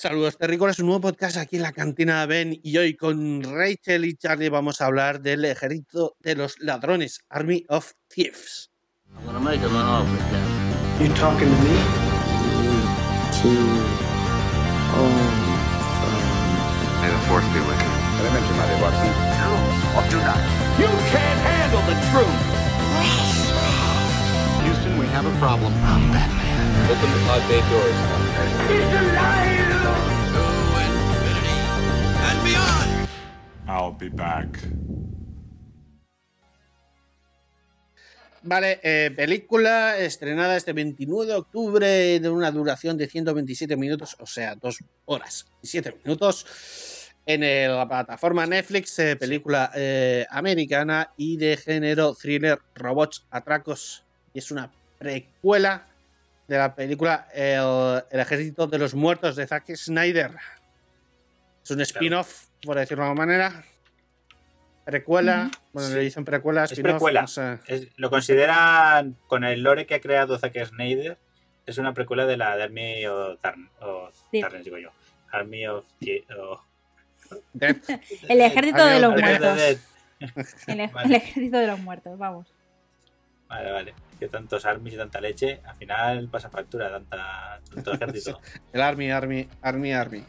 Saludos terrícolas, un nuevo podcast aquí en la cantina de Ben y hoy con Rachel y Charlie vamos a hablar del ejército de los ladrones, Army of Thieves. I'm gonna make him an offer, Captain. You talking to me? May the force be with you. Elemente, Watson. No, or do not. You can't handle the truth. Houston, we have a problem. I'm Batman. Open the pod bay doors. To I'll be back. Vale, eh, película estrenada este 29 de octubre de una duración de 127 minutos, o sea, dos horas y 7 minutos en el- la plataforma Netflix, eh, película eh, americana y de género thriller, robots, atracos. Y es una precuela de la película El, El ejército de los muertos de Zack Snyder. Es un spin-off, por decirlo de alguna manera. Precuela, bueno, le dicen precuela, Es precuela. no sé. Es- lo consideran, con el lore que ha creado Zack Snyder, es una precuela de la de Army of Tarn, o Sí. Tarn, digo yo. Army of... Tie- o- Dead. El ejército de los muertos. El ejército de los muertos, vamos. Vale, vale. Que tantos armies y tanta leche, al final pasa factura tanta, tanto ejército. El Army, Army, Army, Army.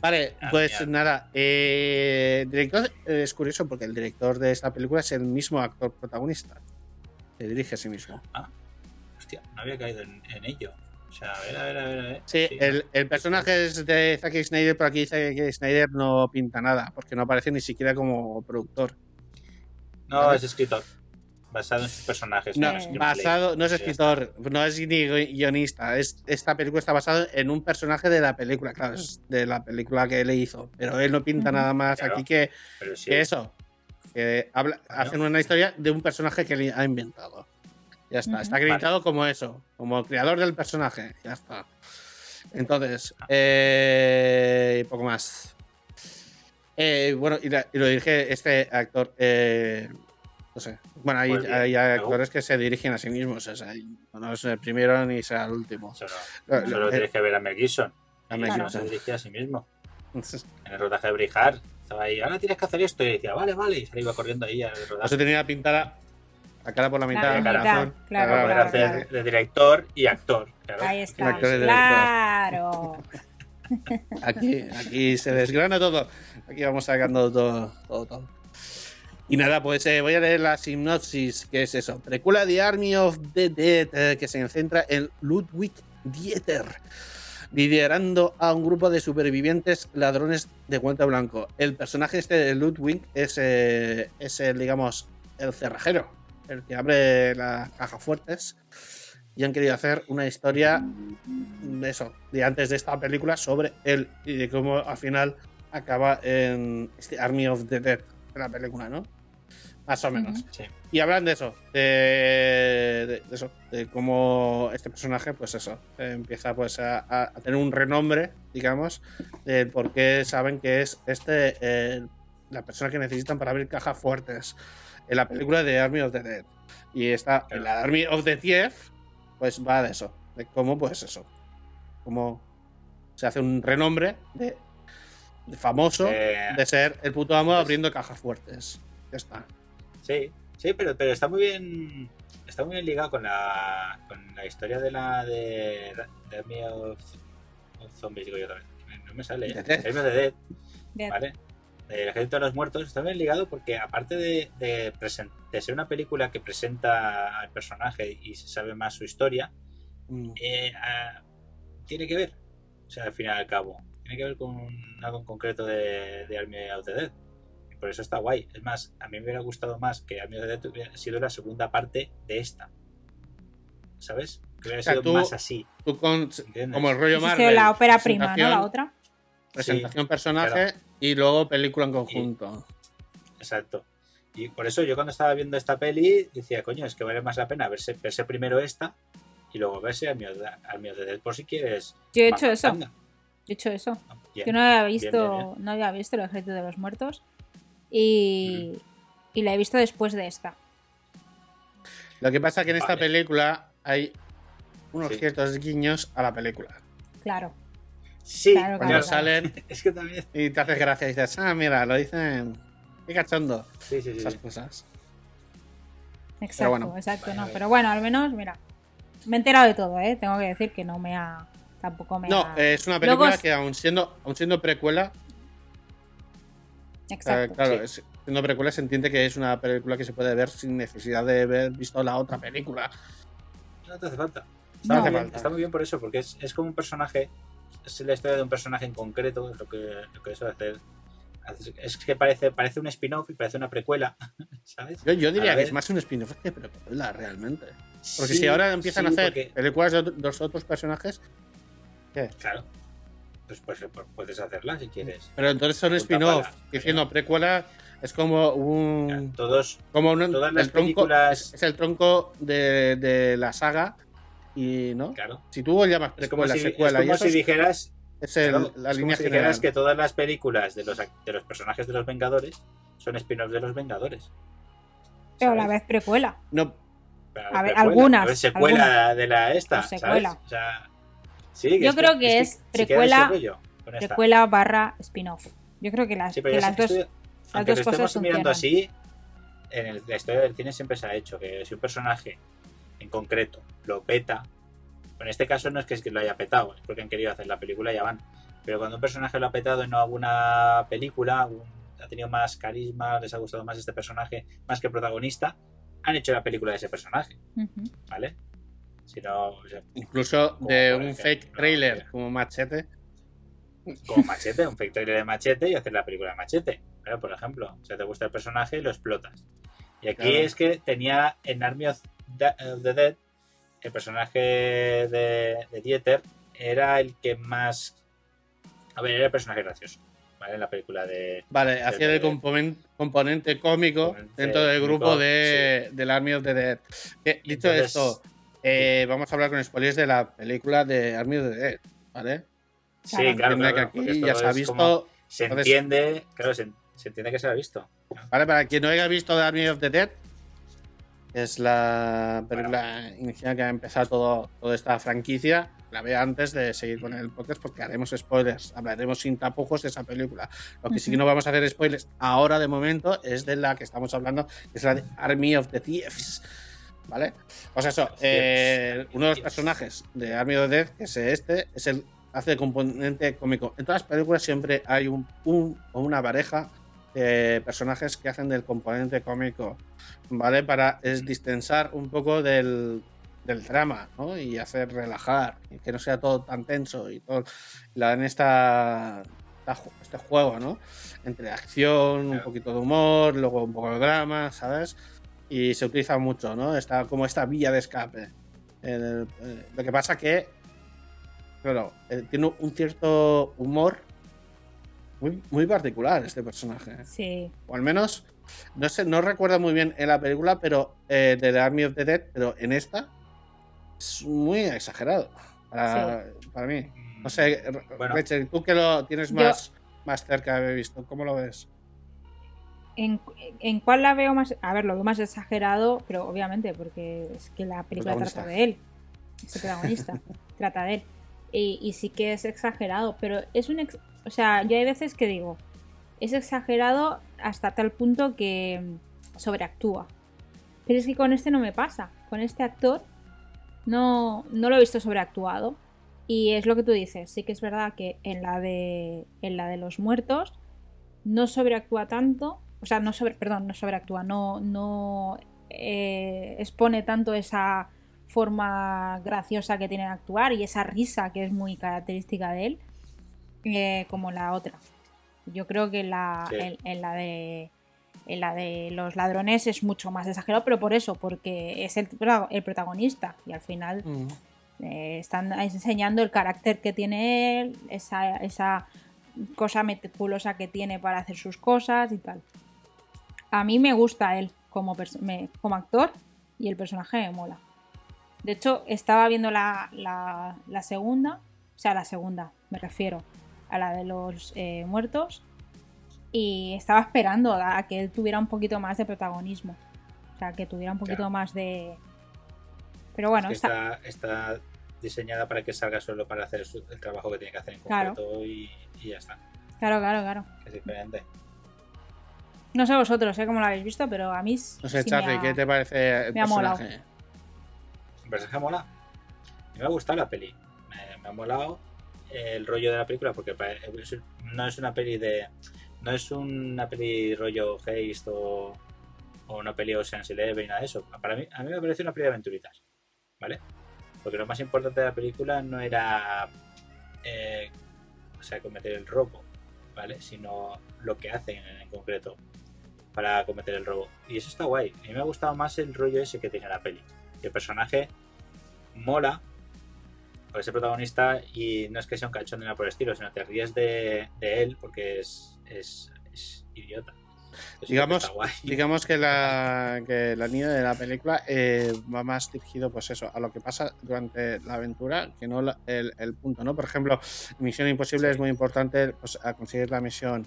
Vale, Army, pues Army. nada. eh, director eh, es curioso porque el director de esta película es el mismo actor protagonista. Se dirige a sí mismo. Hostia, no había caído en, en ello. O sea, a ver, a ver, a ver. A ver. Sí, el, el personaje es de Zack Snyder, pero aquí que Snyder no pinta nada, porque no aparece ni siquiera como productor. No, es escritor. Basado en sus personajes. No, basado, no es escritor, no es ni guionista. Es, esta película está basada en un personaje de la película, claro, es de la película que él hizo. Pero él no pinta nada más Claro. aquí que, está. Pero sí. que eso. Que habla, hacen una historia de un personaje que él ha inventado. Ya está, está acreditado como eso, como creador del personaje. Ya está. Entonces, Ah. eh, poco más. Eh, bueno, y, la- y lo dirige este actor. eh, no sé. Bueno, hay, Pues bien, hay actores que se dirigen a sí mismos. O sea, no es el primero ni será el último. Solo, Lo- solo lo- tienes que ver a Mel Gibson. a Mel no Gibson. se dirigía a sí mismo. En el rodaje de Brijar, estaba ahí, ahora tienes que hacer esto. Y decía, vale, vale. Y se iba corriendo ahí al no se rodaje. tenía pintada la cara por la mitad. La la mitad, claro, Para poder claro, hacer claro. de director y actor. Claro. Ahí está. Actor y director. Claro. Aquí, aquí se desgrana todo. Aquí vamos sacando todo, todo, todo. Y nada, pues eh, voy a leer la sinopsis, que es eso. Precuela de Army of the Dead, eh, que se centra en Ludwig Dieter, liderando a un grupo de supervivientes ladrones de guante blanco. El personaje este de Ludwig es, eh, es el, digamos, el cerrajero, el que abre las cajas fuertes. Y han querido hacer una historia de eso, de antes de esta película, sobre él y de cómo al final acaba en este Army of the Dead de la película, ¿no? Más o menos. Sí. Y hablan de eso, de, de- de eso, de cómo este personaje, pues eso, eh, empieza pues a, a- a tener un renombre, digamos, del por qué saben que es este eh, la persona que necesitan para abrir cajas fuertes en la película de Army of the Dead. Y está en la Army of the Thief, pues va de eso, de cómo, pues eso, cómo se hace un renombre de, de famoso Eh, de ser el puto amo pues- abriendo cajas fuertes. Ya está. Sí, sí, pero, pero está muy bien. Está muy bien ligado con la, con la historia de la de, de Army of, of Zombies, digo yo también. No me sale. Army of the Dead. ¿vale? El ejército de los muertos está bien ligado porque aparte de, de, ser una película que presenta al personaje y se sabe más su historia, Mm. eh, tiene que ver, o sea, al fin y al cabo, tiene que ver con algo en concreto de, de Army of the Dead. Por eso está guay. Es más, a mí me hubiera gustado más que the Dead hubiera sido la segunda parte de esta. ¿Sabes? Que hubiera O sea, sido tú- más así. Tú con, como el rollo sido la ópera prima, ¿no? presentación- La otra. Presentación Sí, personaje claro. y luego película en conjunto. Exacto. Y por eso yo cuando estaba viendo esta peli decía, coño, es que vale más la pena verse, verse primero esta y luego verse of the, Army of the Dead por si quieres. Yo he más hecho eso. He hecho eso. Bien. Yo no había bien, visto, bien, no había visto el ejército de los muertos. Y, y la he visto después de esta. Lo que pasa es que en esta Vale. película hay unos Sí. ciertos guiños a la película. Claro. Sí, Claro, Cuando claro. salen Es que también. y te haces gracia y dices, ah, mira, lo dicen. Qué cachondo. Sí, sí, sí. Esas cosas. Exacto, bueno. exacto, Vale, no. Pero bueno, al menos, mira, me he enterado de todo, ¿eh? Tengo que decir que no me ha. Tampoco me No, ha. es una película Luego que aun siendo, aun siendo precuela, eh, Exacto. claro, sí. siendo precuela se entiende que es una película que se puede ver sin necesidad de haber visto la otra película. No te hace falta. Está, muy hace bien, falta. está muy bien por eso, porque es, es como un personaje. Es la historia de un personaje en concreto, es lo que, lo que eso hacer. hace- Es que parece, parece un spin-off y parece una precuela, ¿sabes? Yo, yo diría A que es más un spin-off que precuela, realmente. Porque Sí, si ahora empiezan a hacer porque- películas de, de los otros personajes, Claro. Pues, pues, pues puedes hacerla si quieres. pero entonces son spin-off. Diciendo precuela es como un. Todos, Como un, Todas las el tronco, películas- es, es el tronco de, de la saga. Y no. claro. Si tú llamas Es como precuela, si, es secuela y como eso si es- dijeras, es el- claro, la es como línea si general. dijeras que todas las películas de los, de los personajes de los Vengadores son spin-offs de los Vengadores. Pero a la ¿sabes? vez precuela. No, A ver, precuela, algunas, a ver, secuela de la esta, ¿sabes? secuela. O sea, sí, Yo creo que es precuela- rollo. Precuela barra spin-off. Yo creo que las, Sí, pero que las dos. las dos lo cosas estemos mirando así, en el- la historia del cine siempre se ha hecho que si un personaje en concreto lo peta, en este caso no es que, es que lo haya petado, es porque han querido hacer la película y ya van. Pero cuando un personaje lo ha petado en alguna película, un- ha tenido más carisma, les ha gustado más este personaje, más que protagonista, han hecho la película de ese personaje. ¿vale? Si no, o sea, incluso de un ejemplo, fake trailer como Machete. como Machete, un fake trailer de Machete y hacer la película de Machete. ¿vale? Por ejemplo, o sea, te gusta el personaje y lo explotas. Y aquí Claro. es que tenía en Army of the, Dead, el personaje de, de Dieter era el que más. A ver, era el personaje gracioso, ¿vale? En la película de. Vale, hacía el componen- componente cómico Componente dentro del grupo cómico, de, del Army of the Dead. Que, dicho Entonces- esto, eh, vamos a hablar con spoilers de la película de Army of the Dead, ¿vale? Sí, Claro. claro, que aquí esto ya se ha es visto, como- se entonces- entiende, claro, se, se entiende que se ha visto. ¿vale? Para quien no haya visto The Army of the Dead, es la película inicial que ha empezado todo, toda esta franquicia. La vea antes de seguir con el podcast porque haremos spoilers. Hablaremos sin tapujos de esa película. Lo que sí que no vamos a hacer spoilers ahora de momento es de la que estamos hablando, que es la de Army of the Thieves. ¿Vale? Pues eso, eh, uno de los personajes de Army of Dead, que es este, es el hace de componente cómico. En todas las películas siempre hay un, un o una pareja de personajes que hacen del componente cómico, ¿vale? Para es distensar un poco del, del drama, ¿no? Y hacer relajar, y que no sea todo tan tenso y todo. Le dan esta, este juego, ¿no? Entre acción, un poquito de humor, luego un poco de drama, ¿sabes? Y se utiliza mucho, ¿no? Está como esta vía de escape. El- eh, lo que pasa que, claro, eh, tiene un cierto humor muy, muy particular este personaje. Sí. O al menos, no sé, no recuerdo muy bien en la película, pero eh, de The Army of the Dead, pero en esta es muy exagerado para, para mí. No sé, Bueno. Rachel, tú que lo tienes Yo- más, más cerca de haber visto, ¿cómo lo ves? ¿En, ¿En cuál la veo más? A ver, lo veo más exagerado, pero obviamente, porque es que la película trata de él. Es el protagonista. trata de él. Y, y sí que es exagerado, pero es un. ex- o sea, yo hay veces que digo, es exagerado hasta tal punto que sobreactúa. Pero es que con este no me pasa. Con este actor no, no lo he visto sobreactuado. Y es lo que tú dices. Sí que es verdad que en la de, en la de los muertos no sobreactúa tanto, o sea, no sobre, perdón, no sobreactúa, no, no eh, expone tanto esa forma graciosa que tiene de actuar y esa risa que es muy característica de él, eh, como la otra. Yo creo que la, Sí. en, en la de en la de los ladrones es mucho más exagerado, pero por eso, porque es el protagonista y al final eh, están enseñando el carácter que tiene él, esa, esa cosa meticulosa que tiene para hacer sus cosas y tal. A mí me gusta él como, me- como actor y el personaje me mola. De hecho, estaba viendo la, la- la segunda, o sea, la segunda, me refiero a la de los eh, muertos, y estaba esperando a que él tuviera un poquito más de protagonismo. O sea, que tuviera un poquito Claro. más de... Pero bueno, que está... está, está diseñada para que salga solo para hacer el trabajo que tiene que hacer en Claro. concreto y, y ya está. Claro, claro, claro. Es diferente. No sé vosotros, ¿eh? Cómo lo habéis visto, pero a mí. No sé, sí me Charlie, ha- ¿qué te parece el me ha molado. El personaje mola. A mí me ha gustado la peli. Me, me ha molado el rollo de la película porque no es una peli de. No es una peli rollo Haste o, o una peli Ocean's Eleven y nada de eso. Para mí, a mí me parece una peli de aventuritas. ¿Vale? Porque lo más importante de la película no era. eh, o sea, cometer el robo. ¿Vale? Sino lo que hacen en, en concreto para cometer el robo. Y eso está guay. A mí me ha gustado más el rollo ese que tiene la peli. El personaje mola por ese protagonista y no es que sea un cachón ni nada por el estilo, sino te ríes de, de él porque es, es, es idiota. Eso Digamos-. Digamos que la, que la línea de la película eh, va más dirigido, pues eso, a lo que pasa durante la aventura, que no la- el, el punto, ¿no? Por ejemplo, Misión Imposible Sí. es muy importante pues, a conseguir la misión,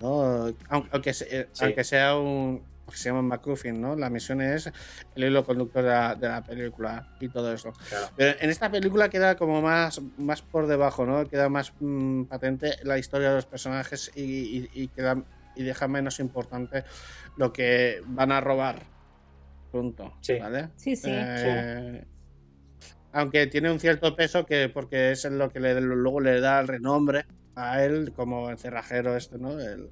¿no? Aunque, aunque, se- eh, Sí. aunque sea un que se llama McCuffin, ¿no? La misión es el hilo conductor de la, de la película y todo eso. Claro. Pero en esta película queda como más, más por debajo, ¿no? Queda más mm, patente la historia de los personajes y, y- y queda y deja menos importante lo que van a robar. Punto. Sí. ¿Vale? Sí, sí. Eh, Aunque tiene un cierto peso que porque es lo que le- luego le da el renombre a él como el cerrajero este, ¿no? El,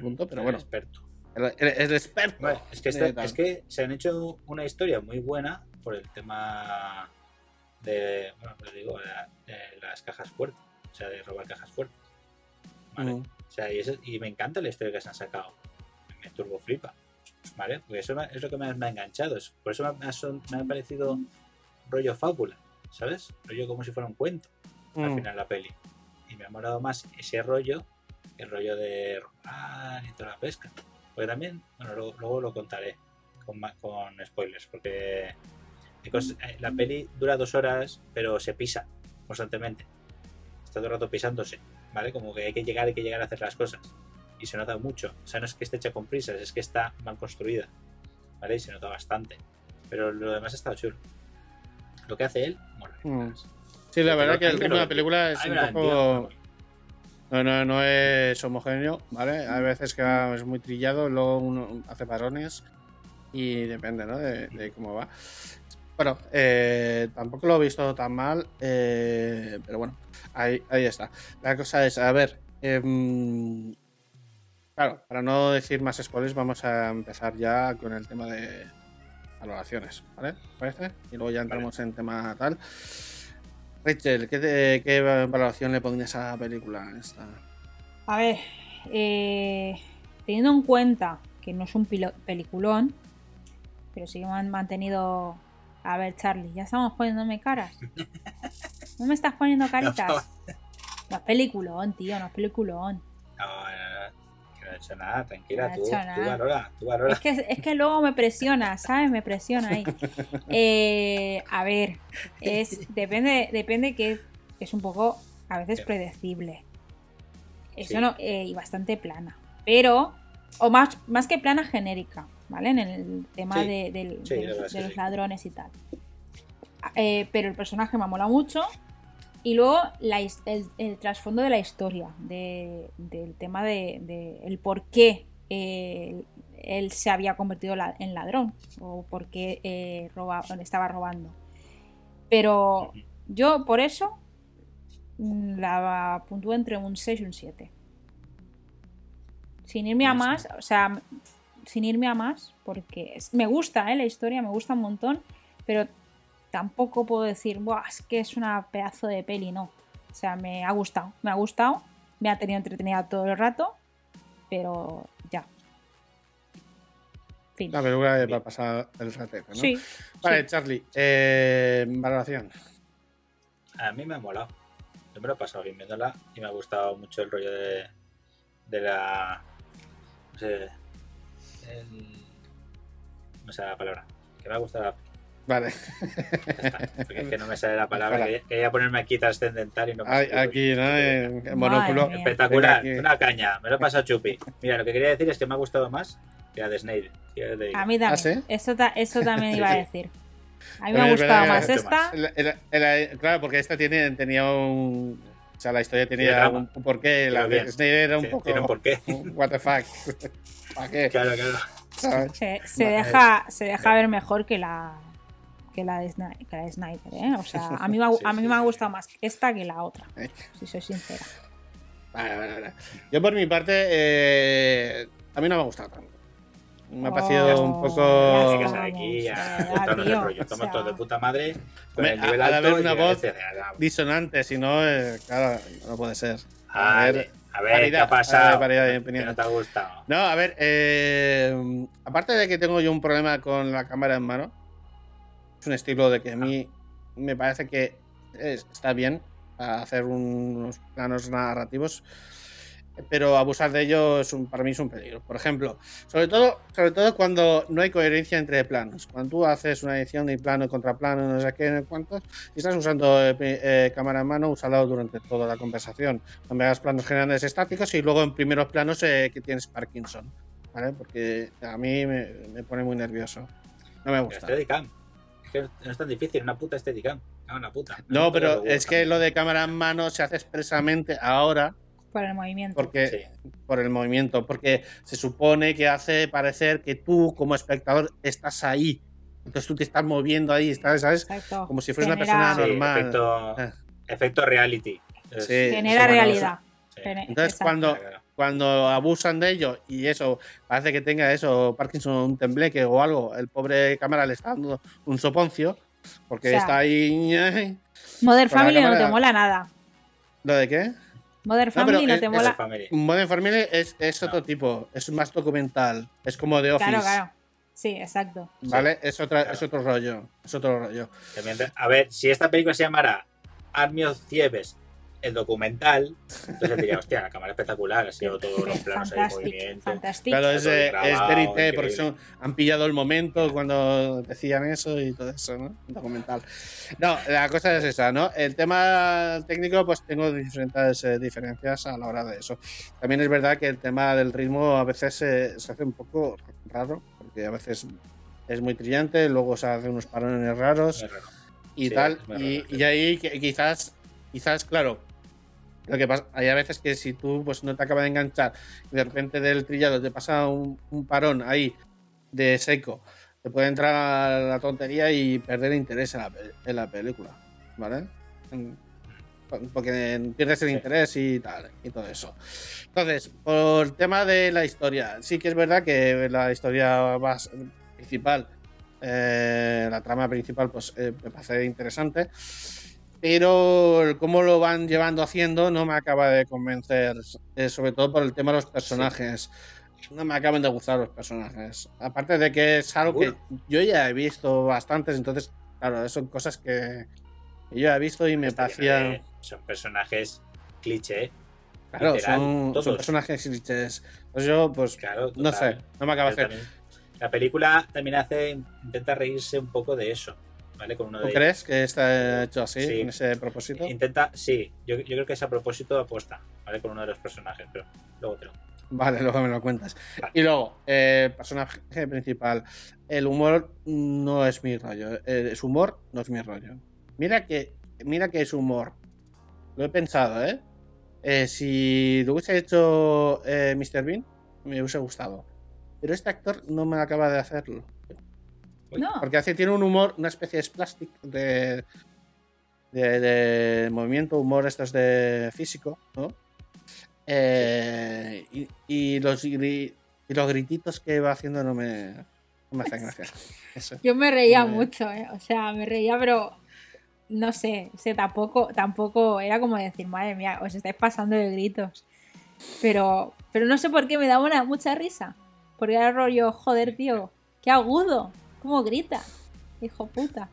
punto, pero El bueno, experto. el, el- el experto. Bueno, es, que es se han hecho una historia muy buena por el tema de, bueno, lo digo, de, de las cajas fuertes, o sea, de robar cajas fuertes. ¿vale? Mm. O sea, y, eso- y me encanta la historia que se han sacado. Me turbo flipa. ¿Vale? Porque eso es lo que me, me ha enganchado. Por eso me ha, me ha parecido rollo fábula, ¿sabes? Rollo como si fuera un cuento al Mm. final la peli. Y me ha molado más ese rollo que el rollo de robar y toda la pesca. Porque también, bueno, luego, luego lo contaré con, con spoilers, porque cosas- eh, la peli dura dos horas, pero se pisa constantemente. Está todo el rato pisándose, ¿vale? Como que hay que llegar, hay que llegar a hacer las cosas. Y se nota mucho. O sea, no es que esté hecha con prisas, es que está mal construida, ¿vale? Y se nota bastante. Pero lo demás está chulo. Lo que hace él, mola. Mm. Sí, la verdad que el ritmo de la película es un poco... No, no, no es homogéneo, ¿vale? Hay veces que es muy trillado, luego uno hace parones y depende, ¿no? De, de cómo va. Bueno, eh, tampoco lo he visto tan mal, eh, pero bueno, ahí, ahí está. La cosa es, a ver, em, claro, para no decir más spoilers, vamos a empezar ya con el tema de valoraciones, ¿vale? ¿Te ¿Parece? Y luego ya entramos en tema tal. Rachel, ¿qué, te- qué valoración le pondrías a la película esta? A ver, eh, teniendo en cuenta que no es un peliculón, pero sí que me han mantenido. A ver, Charlie, ya estamos poniéndome caras. ¿No me estás poniendo caritas? No es peliculón, tío, no es peliculón. Hecho nada, tranquila, No tú, hecho tú nada. valora, tú valora. Es que, es que luego me presiona, ¿sabes? Me presiona ahí. Eh, a ver, es depende, depende que es un poco a veces predecible. Eso Sí. no, eh, y bastante plana. Pero, o más, más que plana genérica, ¿vale? En el tema Sí. de, del- Sí, de la los, de ladrones y tal. Eh, pero el personaje me mola mucho. Y luego la el, el trasfondo de la historia, de- del tema de, de el por qué eh, él se había convertido la- en ladrón o por qué eh, roba- estaba robando. Pero yo por eso mm, la puntúo entre un 6 y un 7. Sin irme a más, o sea, sin irme a más, porque me gusta ¿eh? la historia, me gusta un montón, pero tampoco puedo decir, Buah, es que es una pedazo de peli, no. O sea, me ha gustado, me ha gustado, me ha tenido entretenida todo el rato, pero ya. Fin. La película va a pasar el ratete, ¿no? Sí. Vale, sí. Charlie, eh, valoración. A mí me ha molado. Yo me lo he pasado bien viéndola y me ha gustado mucho el rollo de, de la. No sé. El, no sé la palabra. Que me ha gustado la. Vale. es que no me sale la palabra. Quería, quería ponerme aquí trascendental y no me Ay, sale. Aquí, ¿no? En, en Madre monóculo. Espectacular, una caña. Me lo he pasado chupi. Mira, lo que quería decir es que me ha gustado más que la de digo. A mí también. ¿Ah, sí? eso, ta- eso también iba a decir. A mí me ha gustado verdad más esta. El- el- el- claro, porque esta tiene, tenía un. O sea, la historia tenía un, un porqué. La de. Snyder era un Sí, poco. tiene un porqué. un What the fuck. ¿Para qué? Claro, claro. Se, se Vale. deja, se deja ver mejor que la que la de, Sni- que la de Snyder, ¿eh? O sea, a mí, me ha- Sí, a mí sí, me ha sí. gustado más esta que la otra, Eh. si soy sincera. Vale, vale, vale. Yo por mi parte, eh, a mí no me ha gustado tanto. Me ha parecido un Oh, poco... ya que está. estar aquí Vamos, a eh, contarnos el tío, rollo. o Estamos sea- de puta madre con el nivel alto haber una a voz disonante, si no, eh, claro, no puede ser. A Vale, ver, a ver, ¿qué paridad, ha pasado? a paridad opinión. no te ha gustado. No, a ver, eh, aparte de que tengo yo un problema con la cámara en mano, es un estilo de que a mí me parece que es- está bien hacer unos planos narrativos, pero abusar de ello es un, para mí es un peligro. Por ejemplo, sobre todo, sobre todo cuando no hay coherencia entre planos. Cuando tú haces una edición de plano contra plano, no sé qué, no sé cuántos, y estás usando eh, eh, cámara en mano, úsalo durante toda la conversación. No me hagas planos generales estáticos y luego en primeros planos eh, que tienes Parkinson. ¿Vale? Porque a mí me, me pone muy nervioso. No me gusta. Steadicam. Es que no es tan difícil, una puta Steadicam. No, una puta. No, puta pero es que lo de cámara en mano se hace expresamente ahora Por el movimiento. porque Sí. por el movimiento, porque se supone que hace parecer que tú como espectador estás ahí. Entonces tú te estás moviendo ahí, estás, ¿sabes? Exacto. Como si fueras una persona Sí, normal. efecto, Ah. efecto reality. Es- Sí. Genera realidad. Entonces exacto. cuando, Claro, claro. Cuando abusan de ello y eso parece que tenga eso, Parkinson, un tembleque o algo, el pobre cámara le está dando un soponcio porque O sea, está ahí. Modern con la Family no te mola nada. ¿Lo de qué? Modern Family no es- te es mola. Family. Modern Family es, es otro tipo, es más documental, es como de Office. Claro, claro. Sí, exacto. ¿Vale? Es, otra, Claro. es otro rollo. Es otro rollo. A ver, si esta película se llamara Army of Thieves, el documental, entonces diría, hostia, la cámara espectacular, ha sido todos los planos ahí movimiento. Fantastic. Claro, es, eh, grabado, es porque son, han pillado el momento cuando decían eso y todo eso, ¿no? Un documental. No, la cosa es esa, ¿no? El tema técnico, pues tengo diferentes eh, diferencias a la hora de eso. También es verdad que el tema del ritmo a veces eh, se hace un poco raro, porque a veces es muy trillante, luego se hace unos parones raros. Raro. y Sí, tal. Y, raro, y ahí que- quizás, quizás, claro, lo que pasa, hay a veces que si tú pues no te acaba de enganchar y de repente del trillado te pasa un, un parón ahí de seco, te puede entrar la tontería y perder interés en la, en la película, ¿vale? Porque pierdes el Sí. interés y tal, y todo eso. Entonces, por el tema de la historia, sí que es verdad que la historia más principal eh, la trama principal pues eh, me parece interesante pero cómo lo van llevando haciendo no me acaba de convencer eh, sobre todo por el tema de los personajes. No me acaban de gustar los personajes. Aparte de que es algo que yo ya he visto bastantes entonces claro son cosas que yo he visto y me Está lleno parecía de- Son personajes cliché. claro literal, son, todos. son personajes clichés. Pues yo pues Claro, no sé no me acaba de hacer. también- La película también hace, intenta reírse un poco de eso, ¿vale? Con uno ¿Tú de crees que está hecho así, Sí. en ese propósito? Intenta, sí, yo, yo creo que es a propósito apuesta, ¿vale? Con uno de los personajes, pero luego te lo. Vale, luego me lo cuentas. Vale. Y luego, eh, personaje principal. El humor no es mi rollo. Eh, Es humor, no es mi rollo. Mira que, mira que es humor. Lo he pensado, ¿eh? Eh, si lo hubiese hecho eh, Mr. Bean, me hubiese gustado. Pero este actor no me acaba de hacerlo. No. Porque hace, tiene un humor, una especie de plastic de, de, de movimiento, humor, esto es de físico, ¿no? Eh, y, y los, y los grititos que va haciendo no me, no me hacen gracia. Eso. Yo me reía Me- mucho, ¿eh? O sea, me reía, pero no sé, o sea, tampoco, tampoco era como decir, madre mía, os estáis pasando de gritos. Pero, pero no sé por qué me daba una, mucha risa. Porque era rollo, joder, tío, qué agudo, cómo grita, hijo puta.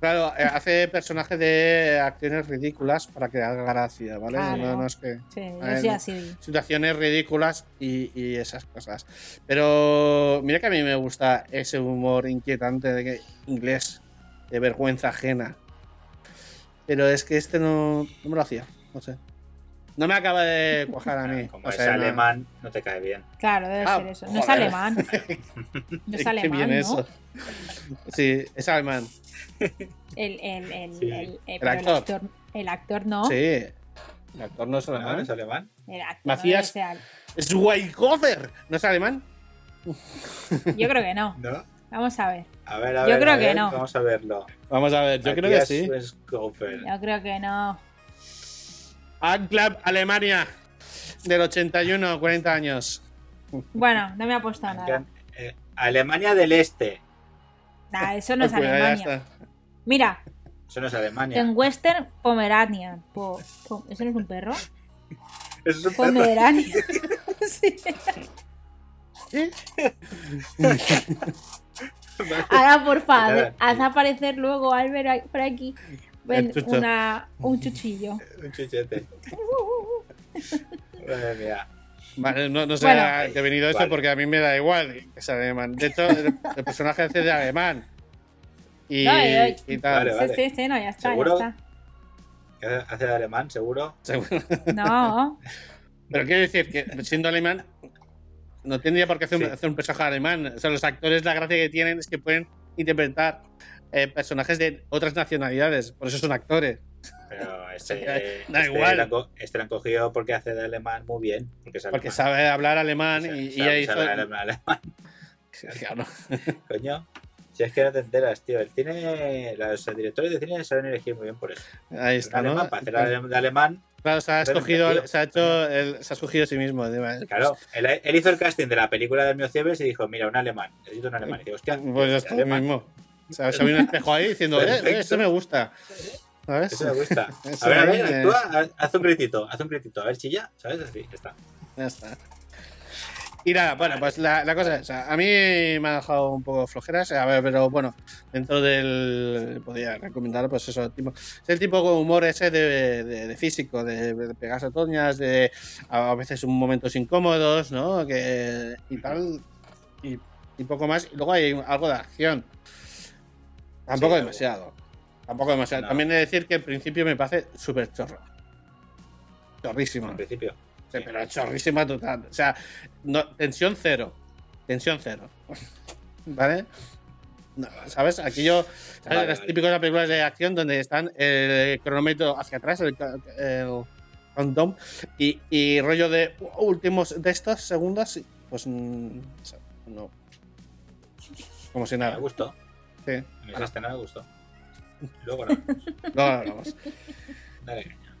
Claro, eh, hace personajes de acciones ridículas para que haga gracia, ¿vale? Claro. No, no es que. Sí, ver, así. situaciones ridículas y, y esas cosas. Pero mira que a mí me gusta ese humor inquietante de que, inglés, de vergüenza ajena. Pero es que este no, no me lo hacía, no sé. No me acaba de cuajar a mí. Como O es sea, no- alemán, no te cae bien. Claro, debe Ah, ser eso. No es alemán. No es Qué alemán, bien ¿no? eso. Sí, es alemán. El, el, el, Sí. el, eh, El actor. actor. El actor no. Sí. El actor no es ¿No? alemán. ¿Es alemán? El actor Macías. no debe Es Schweighöfer. ¿No es alemán? Yo creo que no. ¿No? Vamos a ver. A ver, a Yo ver. creo a que no. Vamos a verlo. Vamos a ver, yo creo que sí. Schweighöfer. Yo creo que no. Anclab, Alemania. Del 81, 40 años. Bueno, no me ha puesto nada. Eh, Alemania del Este. Nah, eso no es Pues Alemania. Mira, Eso no es Alemania. en Western Pomerania. Po- po- ¿Eso no es un perro? Eso es un perro. Pomerania. sí. Ahora, por favor, haz aparecer luego Albert por aquí. Ven, una, un chuchillo. Un chuchete. Madre mía. Vale, no, no sé Bueno. ha venido esto Vale. porque a mí me da igual que es alemán. De hecho, el, el personaje hace de alemán. Y, No, yo- y tal. Vale, Sí, sí, sí, no, ya está, ¿Seguro? ya ¿Qué hace- de alemán, seguro? Seguro. está. No, Pero quiero decir que siendo alemán, no tendría por qué hacer, Sí. hacer un personaje alemán. O sea, los actores, la gracia que tienen es que pueden interpretar eh, personajes de otras nacionalidades. Por eso son actores. Pero este, Da este igual. lo han este lo han cogido porque hace de alemán muy bien. Porque, es Porque sabe hablar alemán Sabe- y, y sabe- hizo. sabe alemán, alemán. Claro. Coño. Si es que no te enteras, tío. El cine, los directores de cine saben elegir muy bien por eso. Ahí está, ¿no? alemán, para hacer de alemán, Claro, se ha escogido, se ha hecho, el- se ha escogido a sí mismo. además. claro. Él, él hizo el casting de la película de Mio Cieves y dijo: Mira, un alemán. Necesito un alemán. Y digo, hostia, Pues lo alemán. mismo. Se ve un espejo ahí diciendo, eh, eh, esto me gusta. ¿Sabes? Eso me gusta. Eso A ver, a ver, es- actúa, haz- un gritito, haz un gritito. A ver, chilla, ¿sabes? Así, ya está. Ya está. Y nada, bueno, pues la, la cosa es, o sea, a mí me ha dejado un poco flojeras, a ver, pero bueno, dentro del... Podría recomendar, pues eso, tipo, es el tipo de humor ese de, de- de físico, de, de pegarse a toñas, de a veces momentos incómodos, ¿no? Que, y tal, y, y poco más. Y luego hay algo de acción. Tampoco Sí, demasiado. Tampoco demasiado. No. También he de decir que al principio me parece súper chorro. Chorrísimo. En principio. Sí, pero chorrísima total. O sea, no, tensión cero. Tensión cero. ¿Vale? No, ¿Sabes? Aquí yo. ¿sabes? Vale, Las vale. típicas películas de acción donde están el cronómetro hacia atrás, el, el countdown, y, y rollo de últimos de estos segundos, pues. mm, no. Como si Me nada. gustó. Sí. Esa escena me gustó. Luego no. No, no, vamos. Dale, caña.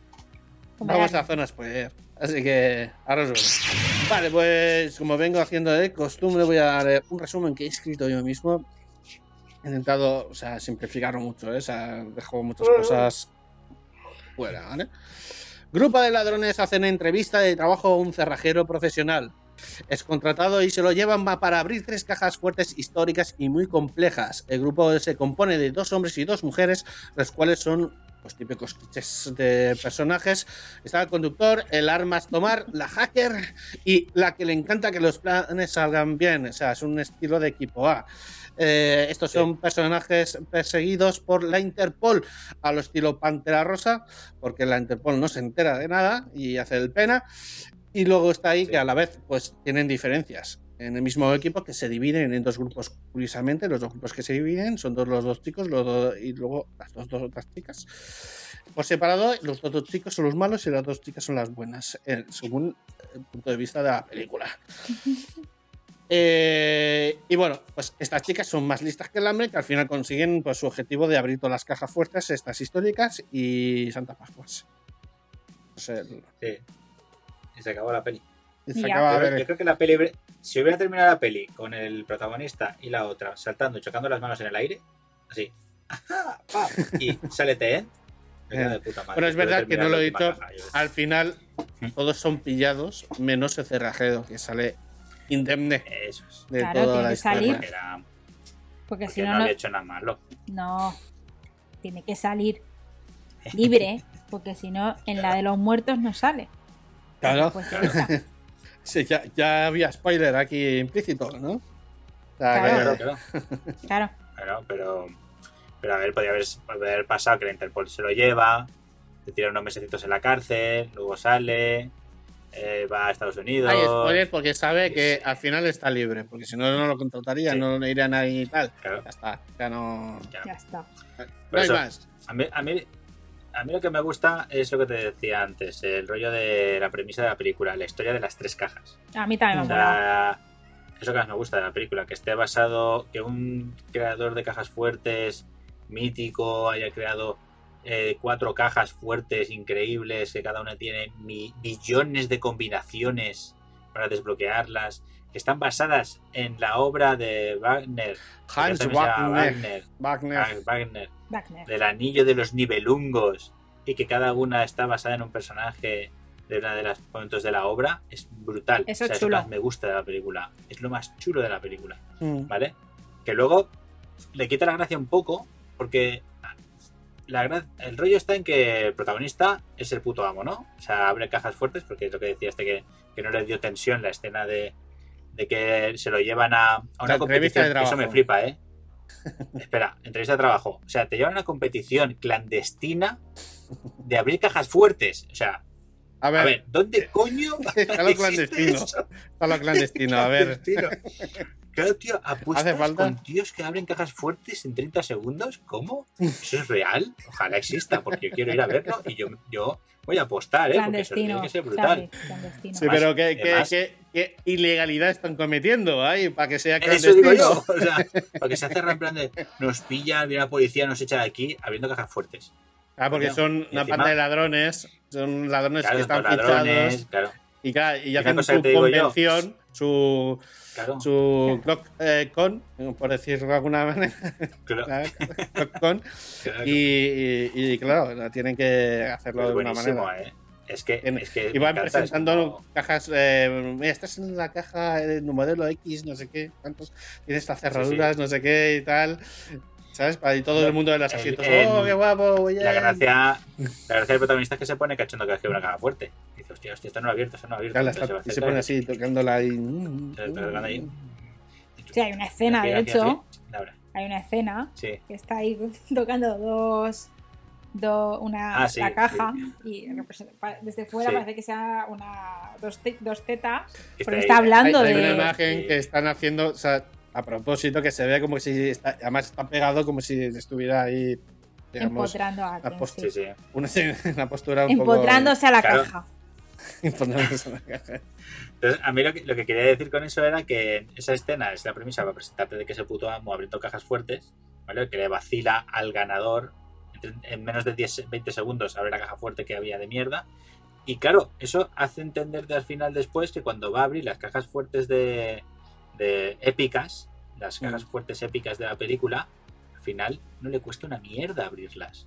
Vamos a zona spoiler. Así que ahora os vemos. Vale, pues como vengo haciendo de costumbre, voy a dar un resumen que he escrito yo mismo. He intentado, o sea, simplificarlo mucho, ¿eh? O sea, dejo muchas cosas fuera, ¿vale? Grupo de ladrones hacen entrevista de trabajo a un cerrajero profesional. Es contratado y se lo llevan va- para abrir tres cajas fuertes históricas y muy complejas. El grupo se compone de dos hombres y dos mujeres, los cuales son los típicos clichés de personajes. Está el conductor, el armas tomar, la hacker y la que le encanta que los planes salgan bien. O sea, es un estilo de equipo A. Eh, estos son personajes perseguidos por la Interpol a lo estilo Pantera Rosa, porque la Interpol no se entera de nada y hace el pena. Y luego está ahí Sí. que a la vez pues tienen diferencias en el mismo equipo que se dividen en dos grupos. Curiosamente, los dos grupos que se dividen son dos, los dos chicos los dos- y luego las dos, dos otras chicas. Por separado, los dos, dos chicos son los malos y las dos chicas son las buenas, eh, según el punto de vista de la película. Eh, y bueno, pues estas chicas son más listas que el hambre, que al final consiguen pues, su objetivo de abrir todas las cajas fuertes, estas históricas y Santa Pascuas. Pues, el- Sí. Y se acabó la peli. se Ya. acaba Yo, creo- ver- yo creo que la peli, si hubiera terminado la peli con el protagonista y la otra saltando y chocando las manos en el aire, así, ajá, pa, y sale quedo de puta madre. Bueno, es verdad que no lo he dicho. Al final, todos son pillados, menos el cerrajero, que sale indemne Eso es. de Claro, toda tiene la que salir. Porque, era, Porque porque si no, no, no, había hecho nada malo. no. Tiene que salir libre, porque si no, en la de los muertos no sale. Claro. Pues. Sí, ya, ya había spoiler aquí implícito, ¿no? Claro. Claro, Claro. claro, pero, pero a ver, podría haber, pasado que la Interpol se lo lleva, te tira unos mesecitos en la cárcel, luego sale, eh, va a Estados Unidos. Hay spoilers porque sabe que al final está libre, porque si no, no lo contrataría, Sí. no le irían ahí y tal. Claro. Ya está, ya no, Ya está. no hay eso- más. A mí, a, mí, a mí lo que me gusta es lo que te decía antes, el rollo de la premisa de la película, la historia de las tres cajas. A mí también me es lo que más me gusta de la película, que esté basado, que un creador de cajas fuertes, mítico, haya creado eh, cuatro cajas fuertes increíbles, que cada una tiene mi- billones de combinaciones para desbloquearlas, que están basadas en la obra de Wagner. Hans Wagner. Wagner, Wagner. Wagner, Wagner. del anillo de los nivelungos, y que cada una está basada en un personaje de una de los momentos de la obra, es brutal. Eso O sea, es lo más me gusta de la película. Es lo más chulo de la película. Mm. ¿vale? Que luego le quita la gracia un poco, porque la el rollo está en que el protagonista es el puto amo, ¿no? O sea, abre cajas fuertes, porque es lo que decía este que, que no le dio tensión la escena de, de que se lo llevan a, una competición. de que Eso me flipa, ¿eh? Espera, entrevista de trabajo. O sea, te llevan a una competición clandestina de abrir cajas fuertes. O sea, A ver, a ver, ¿dónde coño está lo clandestino. Está lo clandestino, a ver. Clandestino. Claro, tío, apuestas ¿Hace falta? con tíos que abren cajas fuertes en 30 segundos. ¿Cómo? ¿Eso es real? Ojalá exista, porque yo quiero ir a verlo y yo, yo voy a apostar, ¿eh? Porque eso Clandestino. tiene que ser brutal. Clandestino. Sí, pero ¿qué, qué, además- qué- qué ilegalidad están cometiendo ahí para que sea Eso digo clandestino? yo. O sea, porque se hace en plan de nos pillan, viene la policía, nos echa de aquí abriendo cajas fuertes. Ah, porque Claro. son Y una encima- panda de ladrones, son ladrones Claro, que están ladrones, fichados claro, y, claro, y hacen que su yo. convención, su, claro, su Clock eh, Con, por decirlo de alguna manera, claro, Con, claro. y, y- y, claro, la tienen que hacerlo de una buenísimo, manera. ¿eh? Es que, En- es que Y van presentando como- cajas. Eh, estás en la caja del modelo X, no sé qué, cuántos. Tiene estas cerraduras, no sé qué y tal. ¿Sabes? Para y todo el mundo de el- asientos. el- ¡Oh, qué guapo! La a-". gracia, la gracia del protagonista es que se pone cachondo cada vez que ve una caja fuerte. Dice, hostia, hostia, esto no lo ha abierto, esto no lo ha abierto. Claro, está- y se pone así, tocándola ahí. Se está ahí. Sí, hay una escena, de hecho. así. Hay una escena Sí, que está ahí tocando dos. do- una, Ah, sí, la caja sí. y pa- desde fuera Sí. parece que sea una dos, te- dos tetas porque ahí. está hablando Hay, hay de una imagen Sí. que están haciendo, o sea, a propósito, que se ve como si. Está, además, está pegado como si estuviera ahí. Digamos, empotrando a la alguien, post- sí. Sí, una, una postura un empotrándose a la Claro. caja Empotrándose en la caja. Entonces, a mí lo que, lo que quería decir con eso era que esa escena es la premisa para presentarte de que ese puto amo abriendo cajas fuertes, ¿vale? Que le vacila al ganador en, en menos de 10, 20 segundos abre la caja fuerte que había de mierda. Y claro, eso hace entenderte al final después que cuando va a abrir las cajas fuertes de, de épicas, las cajas Mm. fuertes épicas de la película, al final no le cuesta una mierda abrirlas.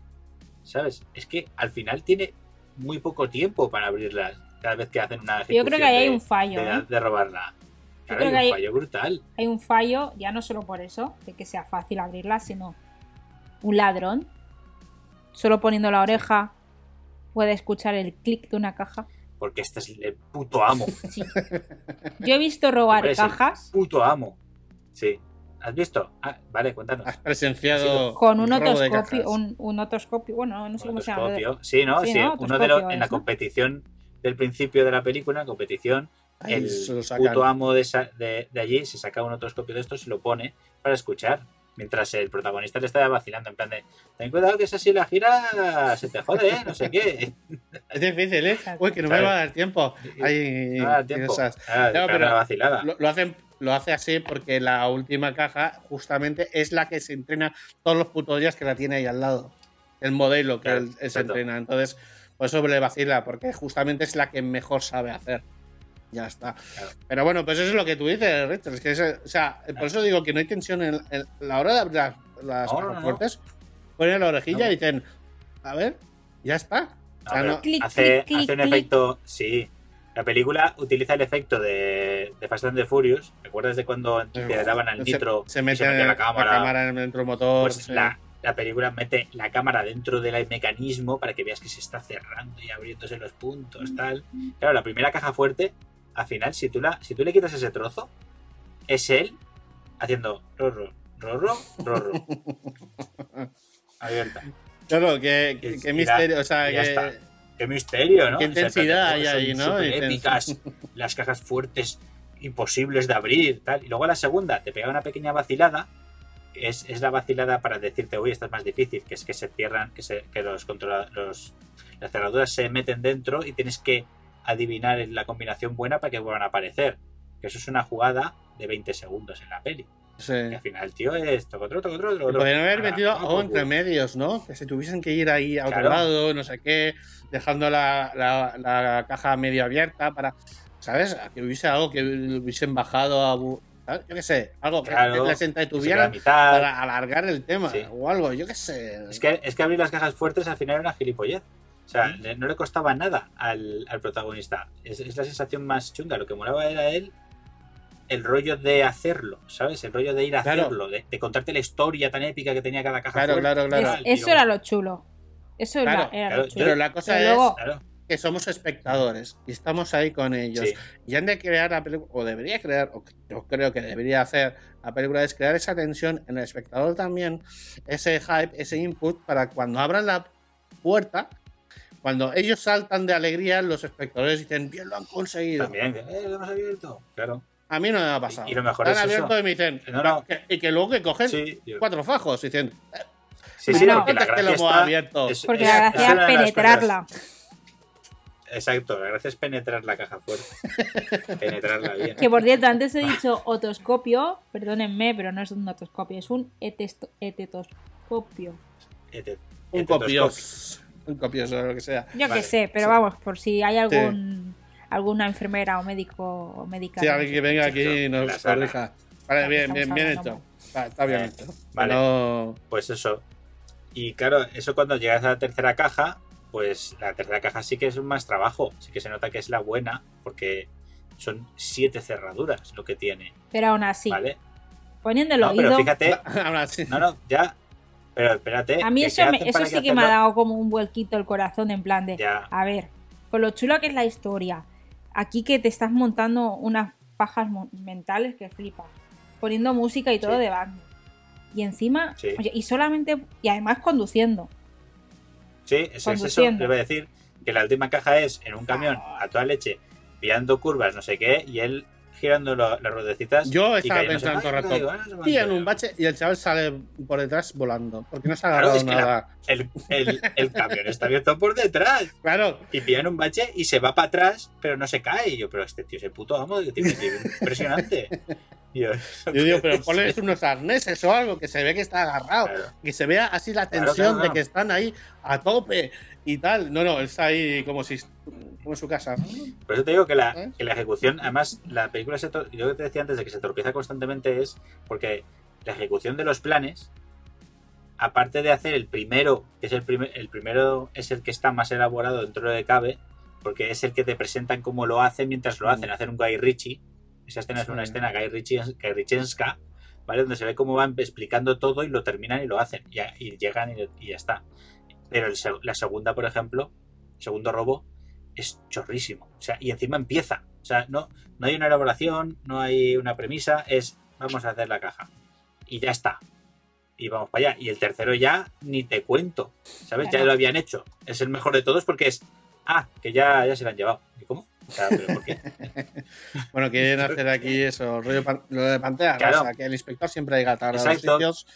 ¿Sabes? Es que al final tiene muy poco tiempo para abrirlas cada vez que hacen una yo creo que ahí hay de- un fallo de, ¿eh? de robarla. Claro, creo hay que un hay- fallo brutal. hay un fallo ya no solo por eso de que sea fácil abrirla sino un ladrón solo poniendo la oreja puede escuchar el clic de una caja Porque este es el puto amo. Sí. Yo he visto robar Hombre, cajas Puto amo. Sí. ¿Has visto? Ah, vale, cuéntanos. Has presenciado. con un otoscopio, un, un otoscopio, bueno, no sé cómo se llama. Otoscopio. Sí, ¿no? Sí, Sí, ¿no? uno de los, en la competición del principio de la película, en la competición, el puto amo de, de allí se saca un otoscopio de estos y lo pone para escuchar. Mientras el protagonista le está vacilando en plan de ten cuidado que esa si la gira se te jode, ¿eh? No sé qué. Es difícil, ¿eh? Uy, que no me va a dar tiempo. Esas- Ah, No, pero una vacilada. Lo, lo hacen, lo hace así porque la última caja justamente es la que se entrena todos los putos días que la tiene ahí al lado. El modelo que Claro, él, él se entrena. Entonces, por eso le vacila, porque justamente es la que mejor sabe hacer. Ya está. Claro. Pero bueno, pues eso es lo que tú dices, Richard. Es que es- o sea, por eso digo que no hay tensión en, en la hora de abrir las, las No, cajas no, no. fuertes. Ponen la orejilla No. y dicen, a ver, ya está. O sea, no- Clic, hace, clic, hace un clic. efecto. Sí. La película utiliza el efecto de, de Fast and the Furious. ¿Recuerdas de cuando le daban al nitro se, mete se metía la cámara? en el dentro del motor. Pues sí. la, la película mete la cámara dentro del mecanismo para que veas que se está cerrando y abriéndose los puntos, tal. Claro, la primera caja fuerte, al final, si tú, la, si tú le quitas ese trozo, es él haciendo rorro, rorro, rorro. Abierta. Claro, que y misterio, la- o sea, y ya que. está. Qué misterio, ¿no? Qué O sea, intensidad en plan, hay ahí, ¿no? épicas, las cajas fuertes, imposibles de abrir, tal. Y luego la segunda, te pega una pequeña vacilada. Es, es la vacilada para decirte, oye, esta es más difícil, que es que se cierran, que, se, que los, controla- los las cerraduras se meten dentro y tienes que adivinar la combinación buena para que vuelvan a aparecer. Que eso es una jugada de 20 segundos en la peli. Sí. Al final tío es toco otro, toco otro. Podrían haber Ah, metido algo por entre culo. medios, ¿no? Que se tuviesen que ir ahí a otro Claro. lado, no sé qué, dejando la, la- la caja medio abierta para, ¿sabes? Que hubiese algo que hubiesen bajado a... Yo qué sé, algo que Claro, que se queda a entretuvieran mitad. para alargar el tema Sí. o algo, yo qué sé. Es que, es que abrir las cajas fuertes al final era una gilipollez. O sea, le- no le costaba nada al, al protagonista. Es, es la sensación más chunga. Lo que molaba era él el rollo de hacerlo, ¿sabes? El rollo de ir a Claro. hacerlo, de, de contarte la historia tan épica que tenía cada caja Claro, fuerte. claro, claro. Y eso era lo chulo. Eso era- Claro, era, claro, lo chulo. Pero la cosa Pero es luego- que somos espectadores y estamos ahí con ellos. sí. Y han de crear la película, o debería crear, o yo creo que debería hacer la película, es crear esa tensión en el espectador también, ese hype, ese input, para cuando abran la puerta, cuando ellos saltan de alegría, los espectadores dicen, bien, lo han conseguido. También, eh, lo hemos abierto. Claro. A mí no me ha pasado. Y- y lo mejor Han es eso. abierto y me dicen, No, no. que- y que luego que cogen Sí, cuatro fajos, y dicen, sí, sí, Bueno. porque la ¿cuántas que lo gracia hemos está- abierto? es- Porque es- la gracia es penetrarla. Exacto, la gracia es penetrar la caja fuerte. Penetrarla bien. Que por cierto, antes he dicho otoscopio, perdónenme, pero no es un otoscopio, es un etesto- etetoscopio. Ete- un etetoscopio. copios, un copios o lo que sea. Yo Vale, que sé, pero sí. vamos, por si hay algún alguna enfermera o médico o médica. Sí, alguien que venga aquí y nos corrija. Vale, bien, bien, bien hecho. Está, está bien Eh, hecho. vale. No- Pues eso. Y claro, eso cuando llegas a la tercera caja, pues la tercera caja sí que es un más trabajo. Sí que se nota que es la buena, porque son siete cerraduras lo que tiene. Pero aún así, ¿Vale? poniendo el No, pero oído. fíjate. Aún así. No, no, ya. Pero espérate. A mí eso, me- sí que me ha dado como un vuelquito el corazón en plan de, Ya. a ver, con lo chulo que es la historia, aquí que te estás montando unas pajas mentales que flipas, poniendo música y todo Sí. de banda. Y encima, Sí. oye, y solamente, y además conduciendo. Sí, eso es eso. Le voy a decir que la última caja es en un camión a toda leche, pillando curvas, no sé qué, y él girando las ruedecitas. Yo y estaba pensando todo el "Ay, rato, digo, ah, Tía en entera". un bache y el chaval sale por detrás volando. Porque no se ha Claro, agarrado es que la- nada. El, el- el camión está abierto por detrás. Claro, Y pilla en un bache y se va para atrás, pero no se cae. Y yo, pero este tío es el puto amo, que tiene que impresionante. Y yo, yo digo, pero ponle unos arneses o algo que se ve que está agarrado. Claro. Que se vea así la tensión claro, de que están ahí a tope y tal. No, no, está ahí como si como en su casa. Por eso te digo que la, ¿Eh? que la ejecución, además, la película, se yo te decía antes de que se tropieza constantemente, es porque la ejecución de los planes, aparte de hacer el primero, que es el, primer, el primero, es el que está más elaborado dentro de cabe, porque es el que te presentan cómo lo hacen mientras lo hacen, hacer un Guy Ritchie. Esa escena es una escena Guy, Ritchie, Guy Ritchienska, ¿vale? Donde se ve cómo van explicando todo y lo terminan y lo hacen, y, llegan y, y ya está. Pero el la segunda, por ejemplo, segundo robo, es chorrísimo. O sea, y encima empieza. O sea, no, no hay una elaboración, no hay una premisa, es vamos a hacer la caja. Y ya está. Y vamos para allá. Y el tercero ya ni te cuento. ¿Sabes? Ya lo habían hecho. Es el mejor de todos porque es. Ah, que ya, ya se lo han llevado. ¿Y cómo? O sea, ¿pero por qué? Bueno, quieren hacer aquí eso, rollo lo de Pantera. Claro. O sea, que el inspector siempre llega tarde a los sitios.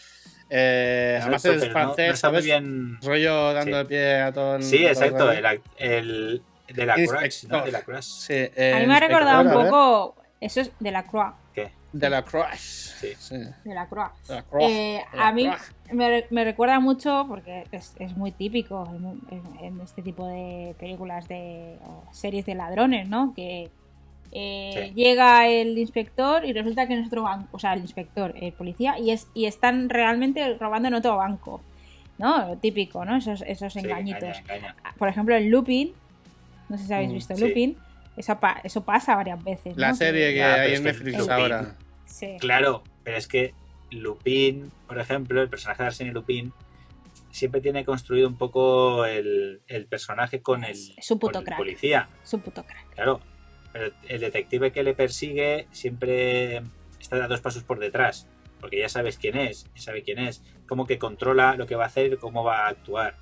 Eh, además Exacto, es pero no- francés, no muy ¿sabes? bien. Rollo dando Sí. de pie a todo el. Sí, exacto. el- El, act- el de la Crash, ¿no? De la. Sí, eh, A mí me ha recordado un ver, poco, eso es de la Croix, ¿Qué? De la Crash. Sí. sí. de la Croix. De la Croix. Eh, de la a mí Croix. me, me recuerda mucho, porque es, es muy típico en, en- en este tipo de películas de o series de ladrones, ¿no? Que eh, Sí. llega el inspector y resulta que en otro banco, o sea, el inspector, el policía, y, es, y están realmente robando en otro banco, ¿no? Lo típico, ¿no? Esos, esos Sí, engañitos. engaña, engaña. Por ejemplo, en Lupin, no sé si habéis Mm, visto sí. Lupin, eso, pa- eso pasa varias veces. La ¿no? serie que hay es en Netflix Lupin- ahora. Sí. Claro, pero es que Lupin, por ejemplo, el personaje de Arsène Lupin, siempre tiene construido un poco el, el personaje con el, Es- es un puto con el crack. policía. Es un puto crack. Claro, pero el detective que le persigue siempre está a dos pasos por detrás, porque ya sabes quién es, ya sabe quién es, como que controla lo que va a hacer y cómo va a actuar.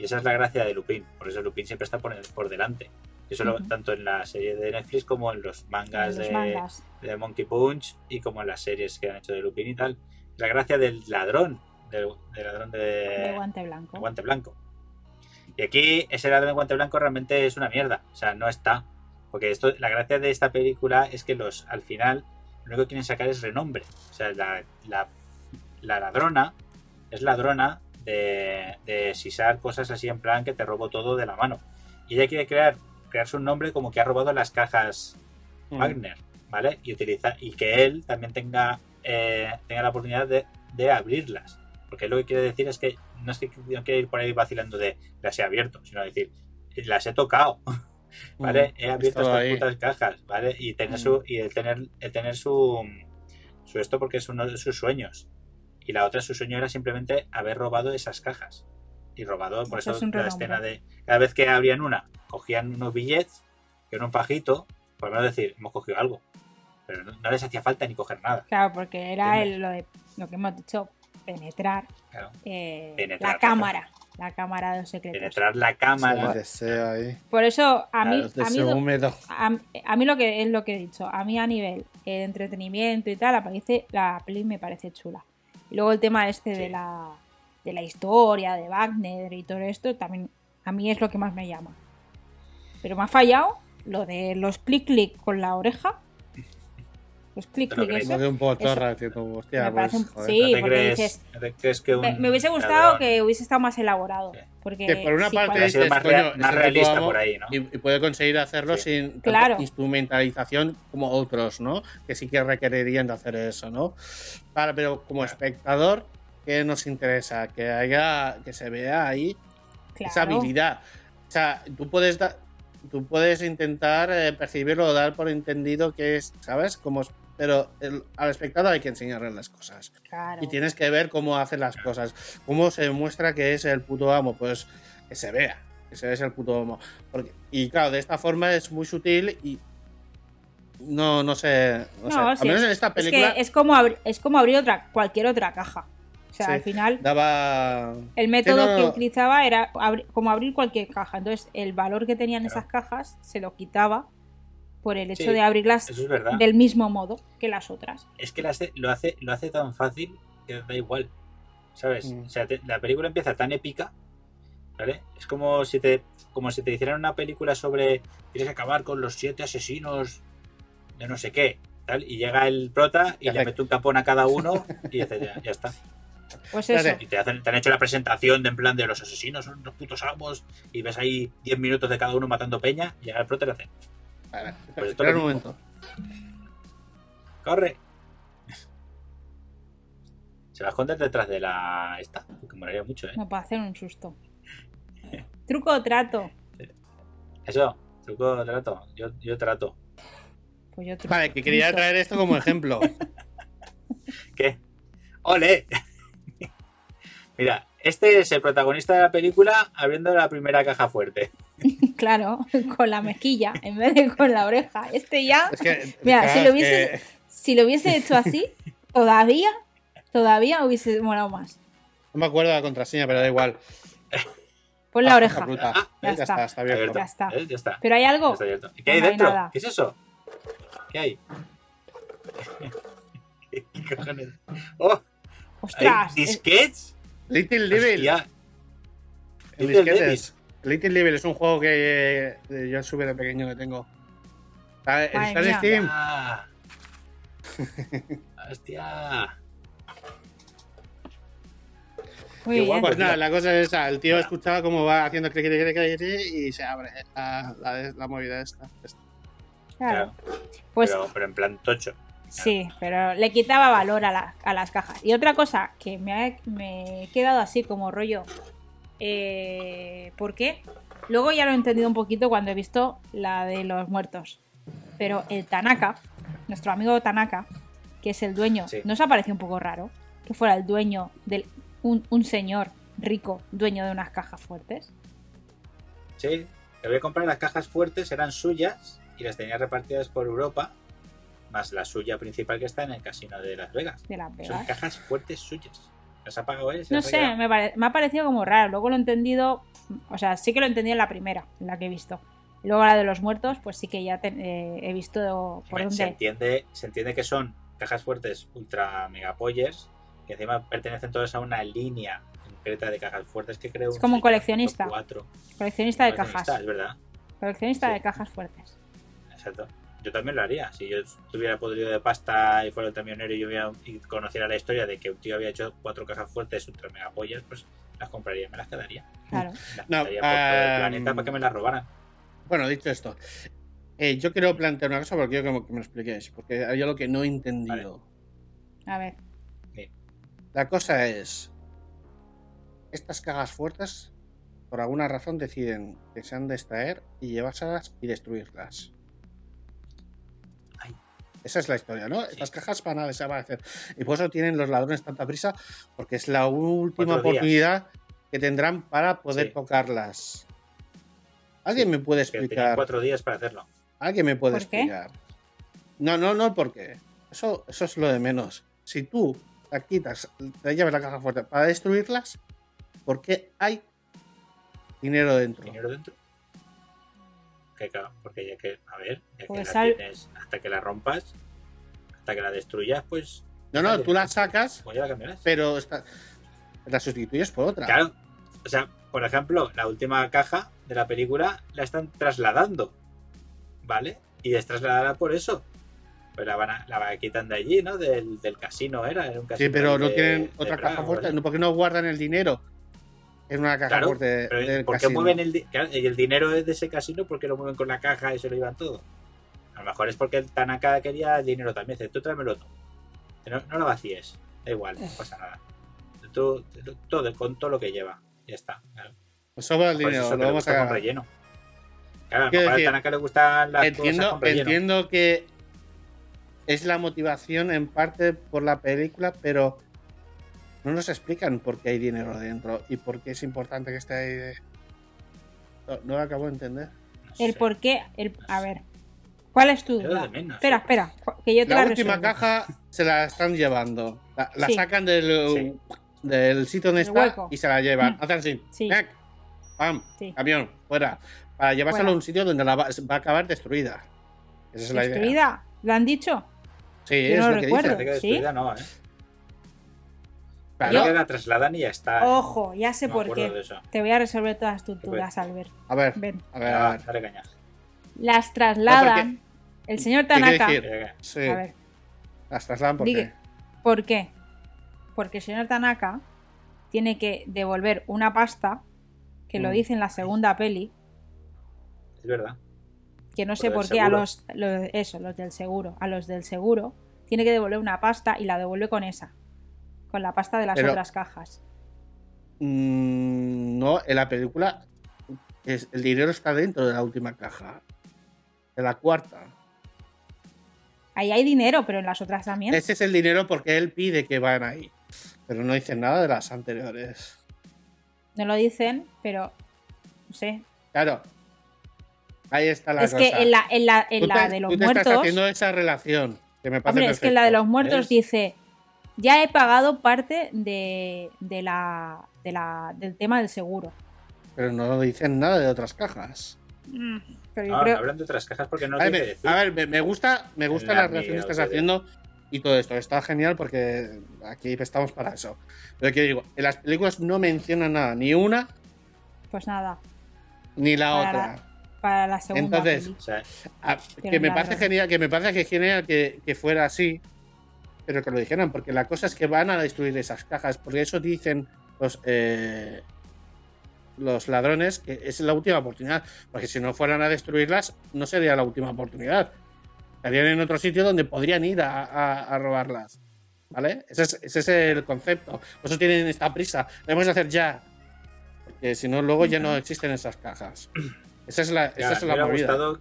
Y esa es la gracia de Lupin. Por eso Lupin siempre está por, por delante. Eso lo- tanto en la serie de Netflix como en los mangas, Los de, mangas. de Monkey Punch y como en las series que han hecho de Lupin y tal. La gracia del ladrón, del, del ladrón de, De guante blanco. de guante blanco. Y aquí ese ladrón de guante blanco realmente es una mierda. O sea, no está. Porque esto, la gracia de esta película es que los al final lo único que quieren sacar es renombre. O sea, la, la, la ladrona es ladrona de, de sisar cosas así en plan que te robo todo de la mano. Y ella quiere crear, crearse un nombre como que ha robado las cajas Mm. Wagner, ¿vale? Y utiliza, y que él también tenga, eh, tenga la oportunidad de, de abrirlas. Porque lo que quiere decir es que no es que no quiere ir por ahí vacilando de las he abierto, sino decir, las he tocado, ¿vale? He abierto estas ahí. putas cajas, ¿vale? Y tener Mm. su, y el tener, el tener su, su esto porque es uno de sus sueños. Y la otra, su sueño era simplemente haber robado esas cajas. Y robado, por Eso eso, es la escena de cada vez que abrían una, cogían unos billetes, que era un fajito, por lo menos decir, hemos cogido algo. Pero no, no les hacía falta ni coger nada. Claro, porque era el- lo, de, lo que hemos dicho, penetrar, Claro. eh, Penetrar, la cámara. La cámara de los secretos. Penetrar la cámara. El deseo ahí. Por eso, a mí, a mí, a, a mí lo que es lo que he dicho, a mí a nivel eh, de entretenimiento y tal, aparece, la peli me parece chula. Y luego el tema este de la de la historia, de Wagner y todo esto, también a mí es lo que más me llama. Pero me ha fallado lo de los clic clic con la oreja. Los clic ¿Te lo clic crees? eso. Un Hostia, Me parece pues, un- joder. sí. ¿No te porque crees, dices- no te crees que un Me, me hubiese gustado que hubiese estado más elaborado. Sí. Porque Que por una sí, parte dices, más realista amo por ahí, ¿no? Y, y puede conseguir hacerlo Sí. sin Claro. instrumentalización como otros, ¿no? Que sí que requerirían de hacer eso, ¿no? Pero como espectador, ¿qué nos interesa? Que haya, que se vea ahí esa habilidad. O sea, tú puedes dar, tú puedes intentar eh, percibirlo o dar por entendido que es, ¿sabes? Como, pero el- al espectador hay que enseñarle las cosas. claro. Y tienes que ver cómo hace las cosas. Cómo se muestra que es el puto amo. Pues que se vea. Que se vea es el puto amo. Porque, y claro, de esta forma es muy sutil y. No, no sé. No, No, sé. Al sí. menos en esta Es que es como, es como abrir otra, cualquier otra caja. O sea, Sí. al final, daba. el método no, que utilizaba era abri- como abrir cualquier caja. Entonces, el valor que tenían Claro. esas cajas se lo quitaba por el hecho Sí, de abrirlas es verdad. del mismo modo que las otras. Es que lo hace, lo hace, lo hace tan fácil que da igual. ¿Sabes? Mm. O sea, te- la película empieza tan épica. ¿Vale? Es como si te. Como si te hicieran una película sobre. Tienes que acabar con los siete asesinos de no sé qué. Tal, y llega el prota y le mete un capón a cada uno y dice, ya, ya está. Pues eso. Y te, hacen, te han hecho la presentación de en plan de los asesinos son los putos amos y ves ahí 10 minutos de cada uno matando peña y llega el prota y le hace, Vale, Pues esto espera lo un momento. ¡corre! Se va a esconder detrás de la esta, que molaría mucho, ¿eh? No para hacer un susto. Truco o trato. Eso, truco trato, yo, yo trato. Pues yo truco. Vale, que quería traer esto como ejemplo. ¿Qué? ¡Ole! Mira, este es el protagonista de la película abriendo la primera caja fuerte. Claro, con la mezquilla en vez de con la oreja. Este ya, Es que. Mira, claro, si lo es hubiese- que- si lo hubiese hecho así, todavía, todavía hubiese molado más. No me acuerdo de la contraseña, pero da igual. Pon la Ah, oreja. fruta. Ah, ya ya, está. está, está abierto. Ya está. ¿Eh? Ya está. Pero hay algo. está abierto. ¿Y ¿Qué hay No hay dentro? ¿Qué es eso? ¿Qué hay? ¿Qué cojones? ¡Oh! ¿Hay Ostras. disquets? Little Devil. Little Devil es un juego que eh, yo súper de pequeño que tengo. Está, en. Steam. Hostia. Muy guapo. Pues nada, la cosa es esa. El tío escuchaba cómo va haciendo clic, clic, clic, clic, y se abre la, la, la movida esta. Claro. Claro. Pues pero, pero en plan tocho. Sí, pero le quitaba valor a, la- a las cajas. Y otra cosa que me, ha- me he quedado así como rollo. Eh, ¿Por qué? Luego ya lo he entendido un poquito cuando he visto la de los muertos. Pero el Tanaka, nuestro amigo Tanaka, que es el dueño, Sí. ¿nos ha parecido un poco raro que fuera el dueño de un, un señor rico, dueño de unas cajas fuertes? Sí. Le voy a comprar las cajas fuertes, eran suyas y las tenía repartidas por Europa. Más la suya principal que está en el casino de Las Vegas. De Las Son Vegas. cajas fuertes suyas. ¿Has apagado, eh? ¿Se No ha sé, me, pare- me ha parecido como raro. Luego lo he entendido. O sea, sí que lo entendí en la primera, en la que he visto. Y luego la de los muertos, pues sí que ya te- eh, he visto por Hombre, se, dónde. entiende, se entiende que son cajas fuertes ultra mega pollers, que encima pertenecen todas a una línea concreta de cajas fuertes que creo Es como un coleccionista. Coleccionista de Coleccionista, cajas. Es verdad, Coleccionista Sí. de cajas fuertes. exacto. Yo también lo haría. Si yo tuviera podrido de pasta y fuera el camionero y yo hubiera- y conociera la historia de que un tío había hecho cuatro cajas fuertes ultra mega pollers, pues las compraría y me las quedaría. Claro. Las No, mandaría por todo el ah, planeta para que me las robaran. Bueno, dicho esto, eh, yo quiero plantear una cosa porque quiero que me, que me lo expliquéis, porque hay algo que no he entendido. A ver. La cosa es, estas cajas fuertes, por alguna razón, deciden que se han de extraer y llevárselas y destruirlas. Esa es la historia, ¿no? Sí. Estas cajas van a desaparecer. Y por eso tienen los ladrones tanta prisa, porque es la última días. oportunidad que tendrán para poder Sí. tocarlas. ¿Alguien Sí, me puede explicar? cuatro días para hacerlo. ¿Alguien me puede ¿Por qué? explicar? No, no, no, ¿por qué? Eso, eso es lo de menos. Si tú la quitas, te llevas la caja fuerte para destruirlas, ¿por qué hay dinero dentro? dinero dentro. Que porque ya que, a ver, ya que Pues la sal- tienes hasta que la rompas, hasta que la destruyas, pues, No, no, tú la sacas, pues ya la cambiarás. pero está- la sustituyes por otra. Claro, o sea, por ejemplo, la última caja de la película la están trasladando, ¿vale? Y es trasladada por eso. Pues la van a, la van quitan de allí, ¿no? Del, del casino era, era un casino. Sí, pero no tienen otra caja fuerte. ¿Por qué no guardan el dinero en una caja Claro, fuerte Pero, del ¿Por qué casino? mueven el, el dinero es de ese casino? ¿Por qué lo mueven con la caja y se lo llevan todo? A lo mejor es porque el Tanaka quería el dinero también. Dice, tú tráemelo todo. No, no lo vacíes. Da igual, no pasa nada. Tú, todo, con todo lo que lleva. Ya está. Claro. Pues sobra el eso dinero, es lo que le vamos gusta con a... relleno. Claro, a lo mejor al Tanaka le gustan las cosas Entiendo, con relleno. entiendo que es la motivación en parte por la película, pero no nos explican por qué hay dinero dentro y por qué es importante que esté ahí. de- No, no lo acabo de entender. No El sé. por qué. El, a ver. ¿Cuál es tu duda? menos, espera, sí. espera. Que yo te la, La última resuelvo. caja se la están llevando. La, la Sí. sacan del, Sí. del sitio donde está hueco. y se la llevan. Mm. Hacen así. Sí. ¡Pam! Sí. Camión, fuera. Para llevársela a un sitio donde la va, va a acabar destruida. Esa es la idea. ¿Destruida? ¿Lo han dicho? Sí, Yo es no lo lo que recuerdo. dice. ¿Sí? destruida no, ¿eh? Que la trasladan y ya está. Ojo, ya sé No por qué. Te voy a resolver todas tus dudas, Albert. A ver, Ven. a ver, a ver. dale caña. Las trasladan. El señor Tanaka. decir? Venga, Sí, A ver, las trasladan por qué. ¿por qué? Porque el señor Tanaka tiene que devolver una pasta, que lo Mm. dice en la segunda peli, Es verdad. que no sé Por qué a los- eso, los del seguro, a los del seguro, tiene que devolver una pasta y la devuelve con esa, con la pasta de las Pero- otras cajas. Mm, no, en la película es- el dinero está dentro de la última caja. De la cuarta. Ahí hay dinero, pero en las otras también. Ese es el dinero porque él pide que van ahí. Pero no dicen nada de las anteriores. No lo dicen, pero no sé. Claro. Ahí está la es cosa. que en la, en la, en Tú la te- de los tú te estás muertos. haciendo esa relación. Que me parece Hombre, es que en la de los muertos ¿ves? dice, ya he pagado parte de, de la, de la, del tema del seguro. Pero no dicen nada de otras cajas. Mm, Pero yo No, creo, no hablan de otras cajas porque no a, ver, que me- decir. a ver, me, me gusta, me gusta la la relación que estás haciendo y todo esto. Está genial porque aquí estamos para eso. Pero que digo, en las películas no mencionan nada, ni una pues nada, ni la Para otra. la- para la segunda Entonces. O sea, Ah, que me parece genial, que me parece que genial que, que fuera así, pero que lo dijeran, porque la cosa es que van a destruir esas cajas, porque eso dicen los eh, los ladrones que es la última oportunidad, porque si no fueran a destruirlas, no sería la última oportunidad. Estarían en otro sitio donde podrían ir a, a- a robarlas. ¿Vale? Ese es, ese es el concepto. Por eso tienen esta prisa. Debemos hacer ya. Porque si no, luego ya no existen esas cajas. Esa es la, ya, esa es me la hubiera movida. gustado.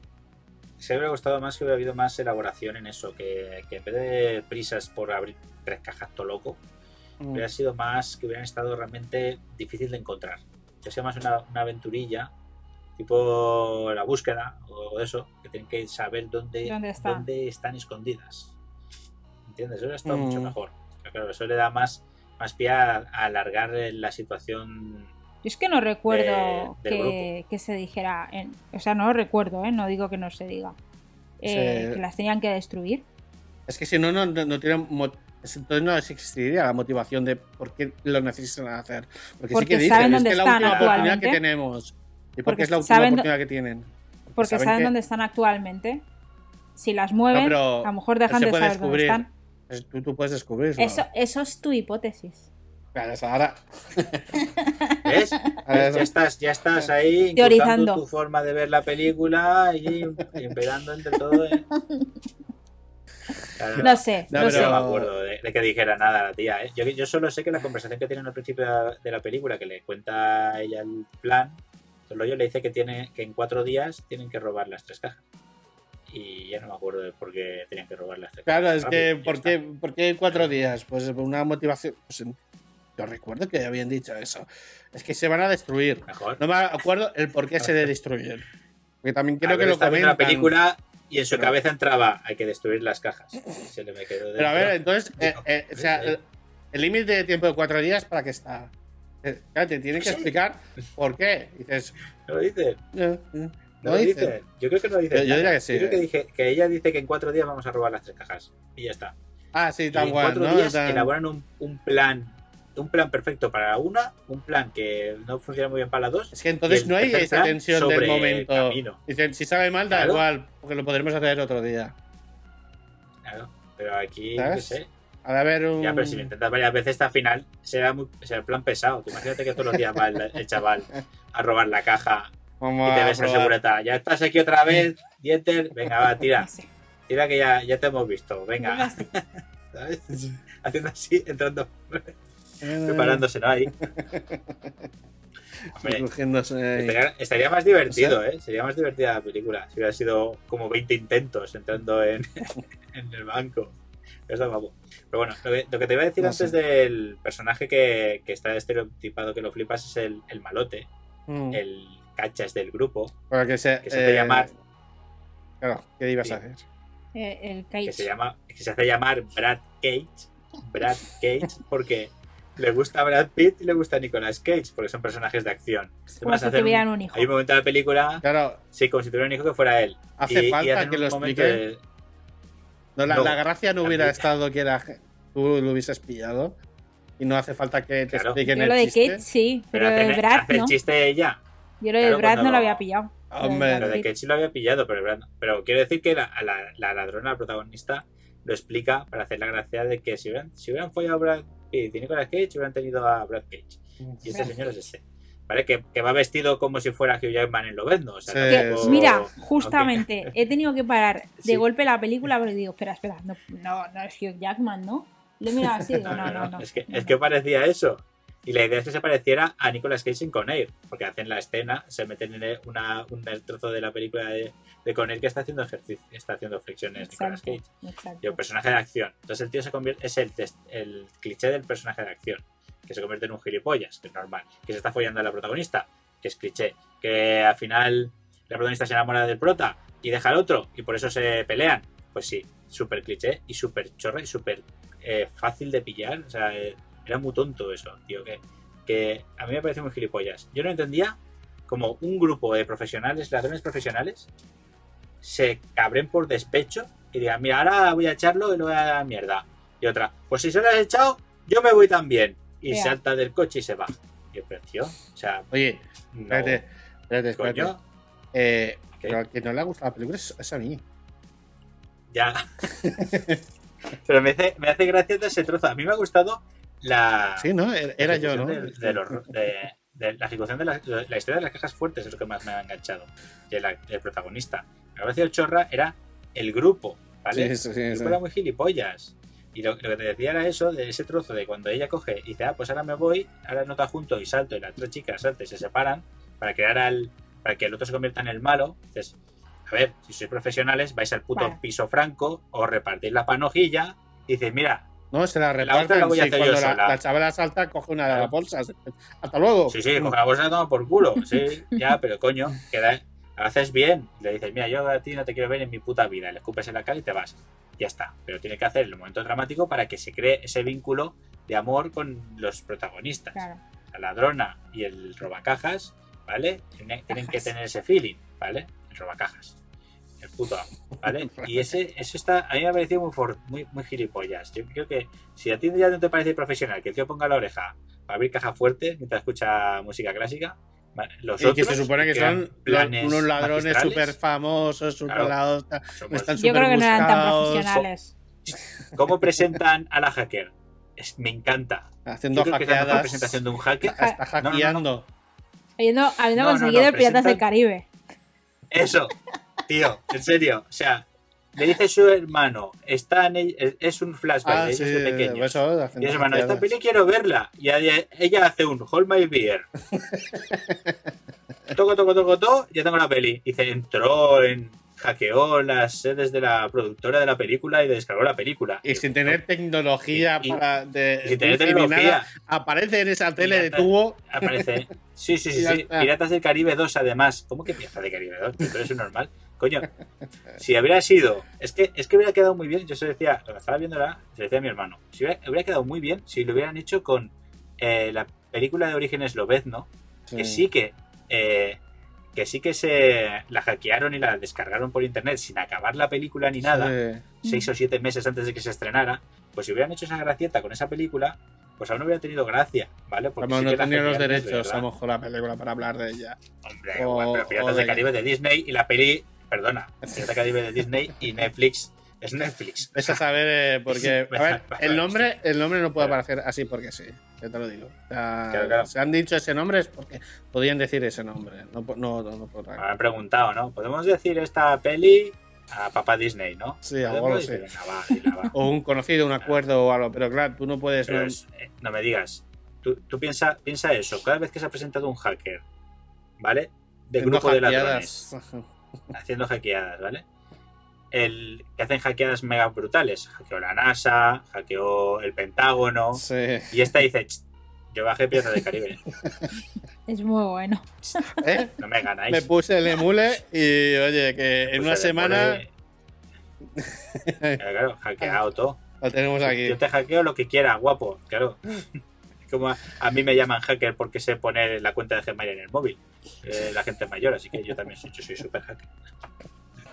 Se hubiera gustado más que hubiera habido más elaboración en eso, que, que en vez de prisas por abrir tres cajas todo loco, Mm. hubiera sido más que hubieran estado realmente difícil de encontrar. Que sea más una, una aventurilla, tipo la búsqueda o eso, que tienen que saber dónde, ¿Dónde está? dónde están escondidas. ¿Entiendes? Eso hubiera estado Mm. mucho mejor. Pero claro, eso le da más más pie a, a alargar la situación. Yo es que no recuerdo De- del que, que se dijera. en- o sea, no lo recuerdo, ¿eh? No digo que no se diga. Eh. Que las tenían que destruir. Es que si no, no, no, no tienen. Entonces no existiría la motivación de por qué lo necesitan hacer. Porque, Porque sí que dicen, saben es dónde que es la están última oportunidad que tenemos. ¿Y por Porque qué es la última saben oportunidad que tienen? Porque saben, que- dónde están actualmente. Si las mueven, a lo mejor dejan de saber dónde descubrir. están. es- Tú, tú puedes descubrirlo. Eso, eso es tu hipótesis. Claro, eso ahora. ¿Ves? Ya estás, ya estás ahí Teorizando. tu forma de ver la película y empezando entre todo. ¿eh? Claro, No sé, No, no, no sé. me acuerdo de, de que dijera nada la tía. ¿eh? Yo, yo solo sé que la conversación que tienen al principio de la, de la película, que le cuenta ella el plan, solo yo le dice que tiene que en cuatro días tienen que robar las tres cajas. Y ya no me acuerdo de por qué tenían que robar las tres Claro, cajas. es que ¿por qué, ¿por qué cuatro días? Pues por una motivación. Pues, yo recuerdo que habían dicho eso. Es que se van a destruir. Mejor. No me acuerdo el por qué se destruyen. Porque también A creo que ver, lo está viendo comentan. la película y en su Pero- cabeza entraba hay que destruir las cajas. Se le me quedó Pero a ver, entonces, eh, eh, o sea, el límite de tiempo de cuatro días, ¿para qué está? Eh, Claro, te tienen que Sí. explicar por qué. Dices, ¿No lo dice? no, no, ¿No lo dice. dice? Yo creo que no lo dice. Yo- yo diría que sí, Yo creo que, eh. dije, que ella dice que en cuatro días vamos a robar las tres cajas. Y ya está. Ah, sí, Y tan en cuatro ¿no? días Tan- elaboran un, un plan un plan perfecto para una, un plan que no funciona muy bien para las dos. Es que entonces no hay esa tensión del momento. camino. Dicen, si sabe mal, da Claro. igual, porque lo podremos hacer otro día. Claro, pero aquí, qué sé. De haber un. Ya, pero si lo intentas varias veces, esta final será, muy, será el plan pesado. Tú imagínate que todos los días va el, el chaval a robar la caja Vamos y te a ves a. Ya estás aquí otra vez, Dieter. Venga, va, tira. No. Tira que ya, ya te hemos visto. Venga. ¿sabes? Haciendo así, entrando, Preparándose, ¿no? Ahí. Hombre, estaría, estaría más divertido, ¿eh? Sería más divertida la película si hubiera sido como 20 intentos entrando en, en el banco. Guapo. Pero bueno, lo que, lo que te iba a decir No antes sé. del personaje que, que está estereotipado que lo flipas es el, el malote, Mm. el cachas del grupo, Para que se, que se hace eh, llamar- Claro, ¿qué ibas Sí. a hacer? Eh, el que Cage. se llama que se hace llamar Brad Cage. Brad Cage porque le gusta Brad Pitt y le gusta Nicolas Cage porque son personajes de acción. como si tuvieran un hijo. Hay un momento de la película, Claro, sí, como si tuviera un hijo que fuera él. hace Y- falta que un lo explique. de- No, la, No. la gracia no hubiera estado que era, tú lo hubieses pillado. Y no hace falta que te Claro. expliquen Yo el lo de chiste. Kate sí, pero, Pero de Brad hace no. el chiste de ella. Yo lo de Claro, Brad no lo había pillado. Hombre. Lo de que sí lo había pillado, pero, Brad- pero quiero decir que la, la- la ladrona, la protagonista, lo explica para hacer la gracia de que si hubieran, si hubieran follado Brad Y Nicolas Cage, hubieran tenido a Brad Cage. Y este señor es este. ¿Vale? Que, que va vestido como si fuera Hugh Jackman en Lobezno. O sea, Sí, Que, tampoco- sí. mira, justamente, aunque- he tenido que parar de Sí. golpe la película porque digo, espera, espera, no, no, no es Hugh Jackman, ¿no? Lo he mirado así, digo, no, no, no. Es que, no, es que parecía eso. Y la idea es que se pareciera a Nicolas Cage en Conair, porque hacen la escena, se meten en una, un trozo de la película de, de Conair que está haciendo ejercicio, está haciendo flexiones Nicolas Exacto, Cage. exacto. Y el personaje de acción. Entonces el tío se convierte, es el, el cliché del personaje de acción, que se convierte en un gilipollas, que es normal, que se está follando a la protagonista, que es cliché, que al final la protagonista se enamora del prota y deja al otro, y por eso se pelean. Pues sí, súper cliché y súper chorra y súper eh, fácil de pillar. O sea, eh, era muy tonto eso, tío, que, que a mí me parece muy gilipollas. Yo no entendía como un grupo de profesionales, ladrones profesionales, se cabren por despecho y digan, mira, ahora voy a echarlo y lo voy a dar a la mierda. Y otra, pues si se lo has echado, yo me voy también. Y salta del coche y se va. Y tío, o sea, Oye, no, espérate, espérate, espérate. coño, Eh, ¿Qué? pero al que no le ha gustado la película es, es a mí. ya. pero me hace, me hace gracia de ese trozo. A mí me ha gustado la... Sí, ¿no? Era, yo, ¿no? De, de los- de- de la ejecución de la, la historia de las cajas fuertes es lo que más me ha enganchado. Y el, el protagonista. Me ha parecido chorra era el grupo, ¿vale? Sí, sí, sí, El sí. grupo era muy gilipollas. Y lo, lo que te decía era eso, de ese trozo de cuando ella coge y dice, ah, pues ahora me voy, ahora nota junto y salto, y las tres chicas saltan y se separan para crear al. para que el otro se convierta en el malo. Dices, a ver, si sois profesionales, vais al puto Vale. piso franco, os repartís la panojilla y dices, mira, No, se la reparten. la voy a sí, hacer yo cuando la, la chavala salta, coge una de las bolsas. Hasta luego. Sí, sí, coge la bolsa y la toma por culo. Sí, ya, pero coño, queda, haces bien. Le dices, mira, yo a ti no te quiero ver en mi puta vida. Le escupes en la cara y te vas. Ya está. Pero tiene que hacer el momento dramático para que se cree ese vínculo de amor con los protagonistas. Claro. La ladrona y el robacajas, ¿vale? Tienen, tienen que tener ese feeling, ¿vale? El robacajas. El puto amo, ¿vale? Y ese, eso está, a mí me ha parecido muy, for- muy, muy gilipollas. Yo creo que si a ti ya no te parece profesional que el tío ponga la oreja para abrir caja fuerte mientras escucha música clásica, los Y que otros se supone que son planes unos ladrones súper famosos, súper Claro. la hostia, somos- están Yo creo que no eran tan profesionales. ¿Cómo presentan a la hacker? Es- me encanta. Haciendo Yo creo que es la presentación de un hacker. Está, está No, no, no, no. hackeando. Habiendo, habiendo conseguido no, el Piratas del Caribe. Eso, tío, en serio. O sea, le dice su hermano, está en el- es un flashback Ah, de sí, de pequeños. eso, Y haciendo es hermano, esta peli quiero verla. Y ella, ella hace un Hold My Beer. toco, toco, toco, toco, ya tengo la peli. Dice, entró en. hackeó las sedes de la productora de la película y descargó la película. Y sin tener tecnología Y- y- para de y sin tener tecnología. aparece en esa tele de tubo. Aparece. Sí, sí, sí, sí. Piratas del Caribe 2, además. ¿Cómo que Piratas del Caribe 2? Pero es normal. Coño, si hubiera sido. Es que, es que hubiera quedado muy bien. Yo se decía, lo que estaba viendo ahora, se decía a mi hermano. Si hubiera, hubiera quedado muy bien si lo hubieran hecho con eh, la película de origen esloveno, que sí que. eh, que sí que se la hackearon y la descargaron por internet sin acabar la película ni nada Sí. seis o siete meses antes de que se estrenara, pues si hubieran hecho esa gracieta con esa película, pues aún no hubiera tenido gracia, ¿vale? Porque Como sí no que la tenía los derechos, a lo mejor la película para hablar de ella. Hombre, o- bueno, pero Piratas de- del Caribe de Disney y la peli, perdona, Piratas del Caribe de Disney y Netflix es Netflix. Ves a saber, eh, porque. A ver, el nombre, el nombre no puede aparecer así porque sí. Ya te lo digo. O sea, Claro, claro. Se han dicho ese nombre es porque podían decir ese nombre. No, no, no, no por otra Me han preguntado, ¿no? ¿Podemos decir esta peli a papá Disney, no? Sí, algo Dice, sí. Venga, va, dila, va. O un conocido, un acuerdo o algo. Pero claro, tú no puedes. Pero es- eh, no me digas. Tú, tú piensa, piensa eso. Cada vez que se ha presentado un hacker, ¿vale? De grupo de ladrones. Haciendo hackeadas, ¿vale? El que hacen hackeadas mega brutales. Hackeó la NASA, hackeó el Pentágono. Sí. Y esta dice, "Ch, yo bajé Piratas del Caribe. Es muy bueno. ¿Eh? No me ganáis. Me puse el emule y oye, que en una semana Claro, claro, hackeado todo. lo tenemos aquí. Yo te hackeo lo que quiera, guapo, claro. Como a, a mí me llaman hacker porque sé poner la cuenta de Gmail en el móvil. Eh, la gente mayor, así que yo también soy, yo soy super hacker.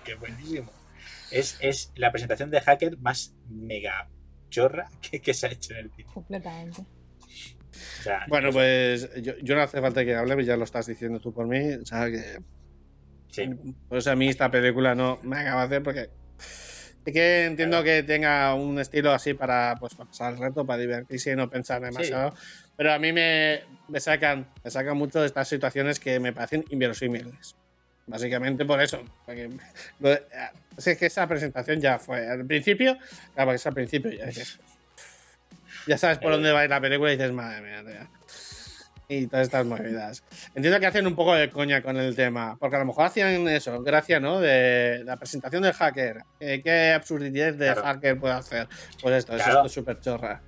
Qué buenísimo. Es, es la presentación de hacker más mega chorra que, que se ha hecho en el cine. Completamente. O sea, Bueno, pues yo, yo no hace falta que hable, ya lo estás diciendo tú por mí. O sea, que sí. Pues a mí esta película no me acaba de hacer porque sí que entiendo que tenga un estilo así para pues pasar el reto, para divertirse y no pensar demasiado. Pero a mí me, me sacan, me sacan mucho de estas situaciones que me parecen inverosímiles. Básicamente por eso. Porque, es que esa presentación ya fue al principio, claro, porque es al principio ya dices, ya sabes por Eh. dónde va a ir la película y dices, madre mía, tía". Y todas estas movidas. Entiendo que hacen un poco de coña con el tema, porque a lo mejor hacían eso, gracia, ¿no? De la presentación del hacker. Eh, ¿Qué absurdidad de Claro. hacker puede hacer? Pues esto, es Claro. esto súper chorra.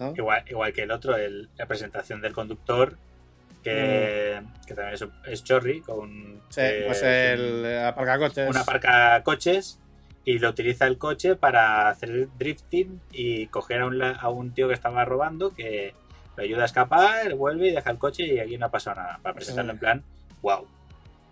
¿no? Igual, igual que el otro, el- la presentación del conductor, que, que también es, es chorri, con Sí, que pues es el un- aparcacoches. una parca coches y lo utiliza el coche para hacer drifting y coger a un, a un tío que estaba robando que lo ayuda a escapar, vuelve y deja el coche y aquí no ha pasado nada. Para presentarlo en plan, wow,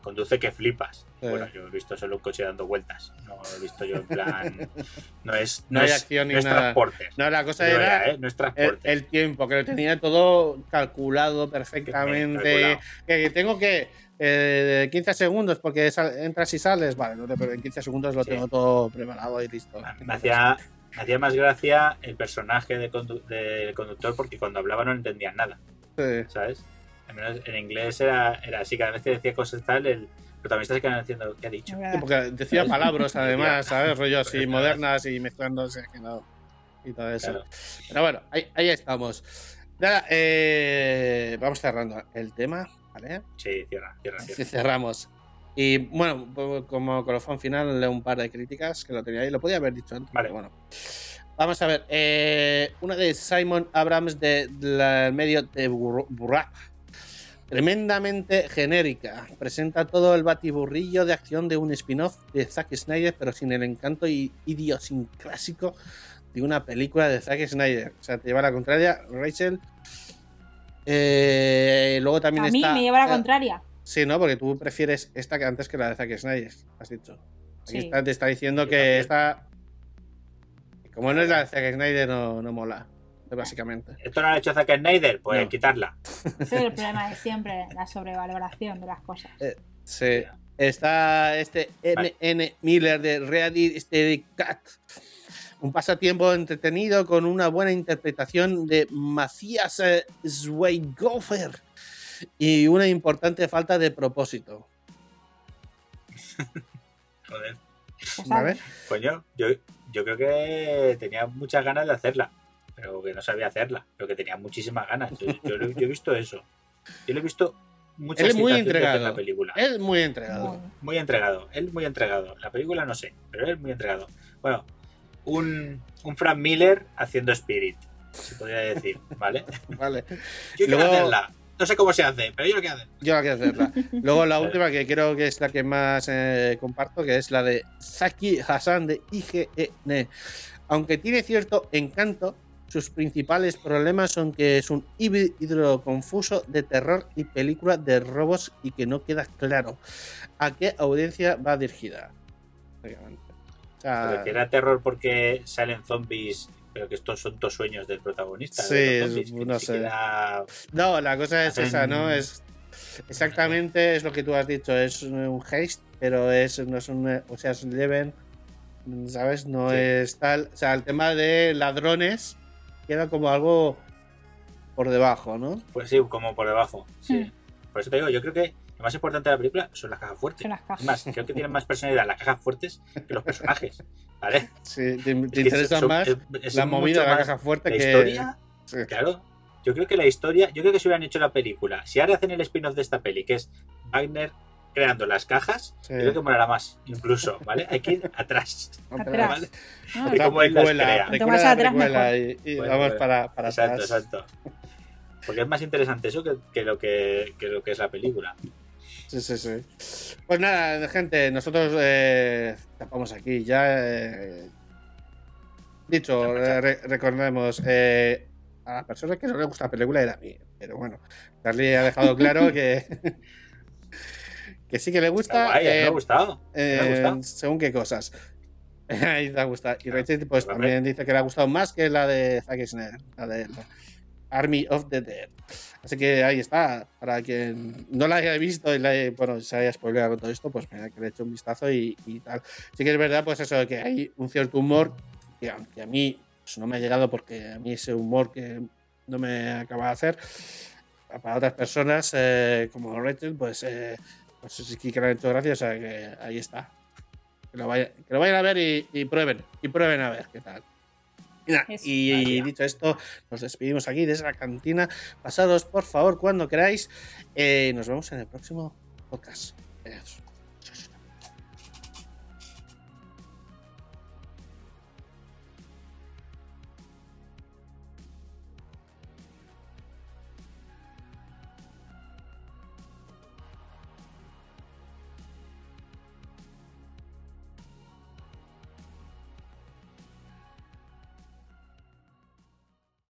conduce que flipas. Bueno, yo he visto solo un coche dando vueltas. No he visto yo en plan. No es, No no hay es, acción ni no es nada. transporte. No, la cosa era ¿eh? No es el, transporte. el tiempo, que lo tenía todo calculado perfectamente. Que tengo que eh, 15 segundos porque entras y sales. Vale, no te, en 15 segundos lo Sí. tengo todo preparado y listo. Me hacía, me hacía más gracia el personaje de condu- del conductor porque cuando hablaba no entendían nada. Sí. ¿sabes? Al menos en inglés era, era así, cada vez que decía cosas tal, el protagonista se quedaba diciendo, ¿qué ha dicho? Sí, porque decía palabras además, ¿sabes? Rollo así modernas y mezclándose que no. Y todo eso. Claro. Pero bueno, ahí, ahí estamos. Nada, eh, vamos cerrando el tema, ¿vale? Sí, cierra, cierra, cierra. Sí, cerramos. Y bueno, como colofón final, leo un par de críticas que lo tenía ahí. Lo podía haber dicho antes. Vale. pero bueno. Vamos a ver. eh, una de Simon Abrams de- del medio de Bur- Burrap. Tremendamente genérica. Presenta todo el batiburrillo de acción de un spin-off de Zack Snyder, pero sin el encanto y idiosincrásico de una película de Zack Snyder. O sea, te lleva la contraria, Rachel. Eh, luego también A mí está. me lleva la eh, contraria. Sí, ¿no? Porque tú prefieres esta que antes que la de Zack Snyder, has dicho. Aquí Sí. está- te está diciendo que también. esta. Como no es la de Zack Snyder, no, no mola. Básicamente. ¿Esto no lo ha hecho Zack Snyder? Pues No. quitarla. Ese es el problema de siempre, la sobrevaloración de las cosas. Sí. Está este Vale. N. Miller de Ready Steady Cat. Un pasatiempo entretenido con una buena interpretación de Macías eh, Schweighöfer y una importante falta de propósito. Joder. Sabes. Coño, yo, yo creo que tenía muchas ganas de hacerla, pero que no sabía hacerla, pero que tenía muchísimas ganas. Yo, yo lo- yo he visto eso. Yo lo he visto muchas Él es muy entregado. la película. Es muy entregado. Muy entregado, él muy entregado. La película no sé, pero él muy entregado. Bueno, un, un Frank Miller haciendo Spirit, se podría decir, ¿vale? Vale. Yo quiero Luego- hacerla. No sé cómo se hace, pero yo lo quiero hacer. Yo la quiero hacerla. Luego la última que creo que es la que más eh, comparto, que es la de Saki Hassan de IGN. Aunque tiene cierto encanto, sus principales problemas son que es un híbrido confuso de terror y película de robos y que no queda claro a qué audiencia va dirigida. O sea, era terror porque salen zombies, pero que estos son todos sueños del protagonista. Sí, de los zombies, es- que no sé. siquiera- No, la cosa es esa, ¿no? Es exactamente es lo que tú has dicho, es un haste, pero es no es un, o sea, es un Eleven, ¿sabes? No Sí. es tal, o sea, el tema de ladrones queda como algo por debajo, ¿no? Pues sí, como por debajo. Sí. Hmm. Por eso te digo, yo creo que lo más importante de la película son las cajas fuertes. son las cajas. Creo que tienen más personalidad las cajas fuertes que los personajes. ¿Vale? Sí, te, interesa son- más es- es la movida de la caja fuerte La que historia, Sí. claro. Yo creo que la historia, yo creo que si hubieran hecho la película, si ahora hacen el spin-off de esta peli, que es Wagner creando las cajas, Sí. yo creo que molará más, incluso, ¿vale? Hay que ir atrás. Atrás. ¿vale? No, de cómo él las precuela, crea. precuela, Cuanto más atrás, precuela, mejor. y, y Bueno, vamos para, para Exacto, atrás. exacto. Porque es más interesante eso que, que lo que, que lo que es la película. Sí, sí, sí. Pues nada, gente, nosotros eh, tapamos aquí ya. eh, dicho, re- recordemos, eh, a las personas que no les gusta la película era a mí. Pero bueno, Charlie ha dejado claro que, que sí que le gusta. guay, me ha gustado. me ha gustado. según qué cosas. Te ha gustado. Y Rachel, pues también dice que le ha gustado más que la de Zack Snyder, la de Army of the Dead. Así que ahí está. Para quien no la haya visto y la haya- bueno, se haya spoileado todo esto, pues mira, que le he hecho un vistazo y, y tal. Sí que es verdad, pues eso, que hay un cierto humor que aunque a mí pues, no me ha llegado porque a mí ese humor que no me acaba de hacer, para otras personas eh, como Rachel, pues, eh, pues sí que le han hecho gracia, o sea que ahí está. Que lo, vaya- que lo vayan a ver y, y prueben, y prueben a ver qué tal. Y, dicho esto, nos despedimos aquí desde la cantina. Pasados por favor cuando queráis. Eh, nos vemos en el próximo podcast. Adiós.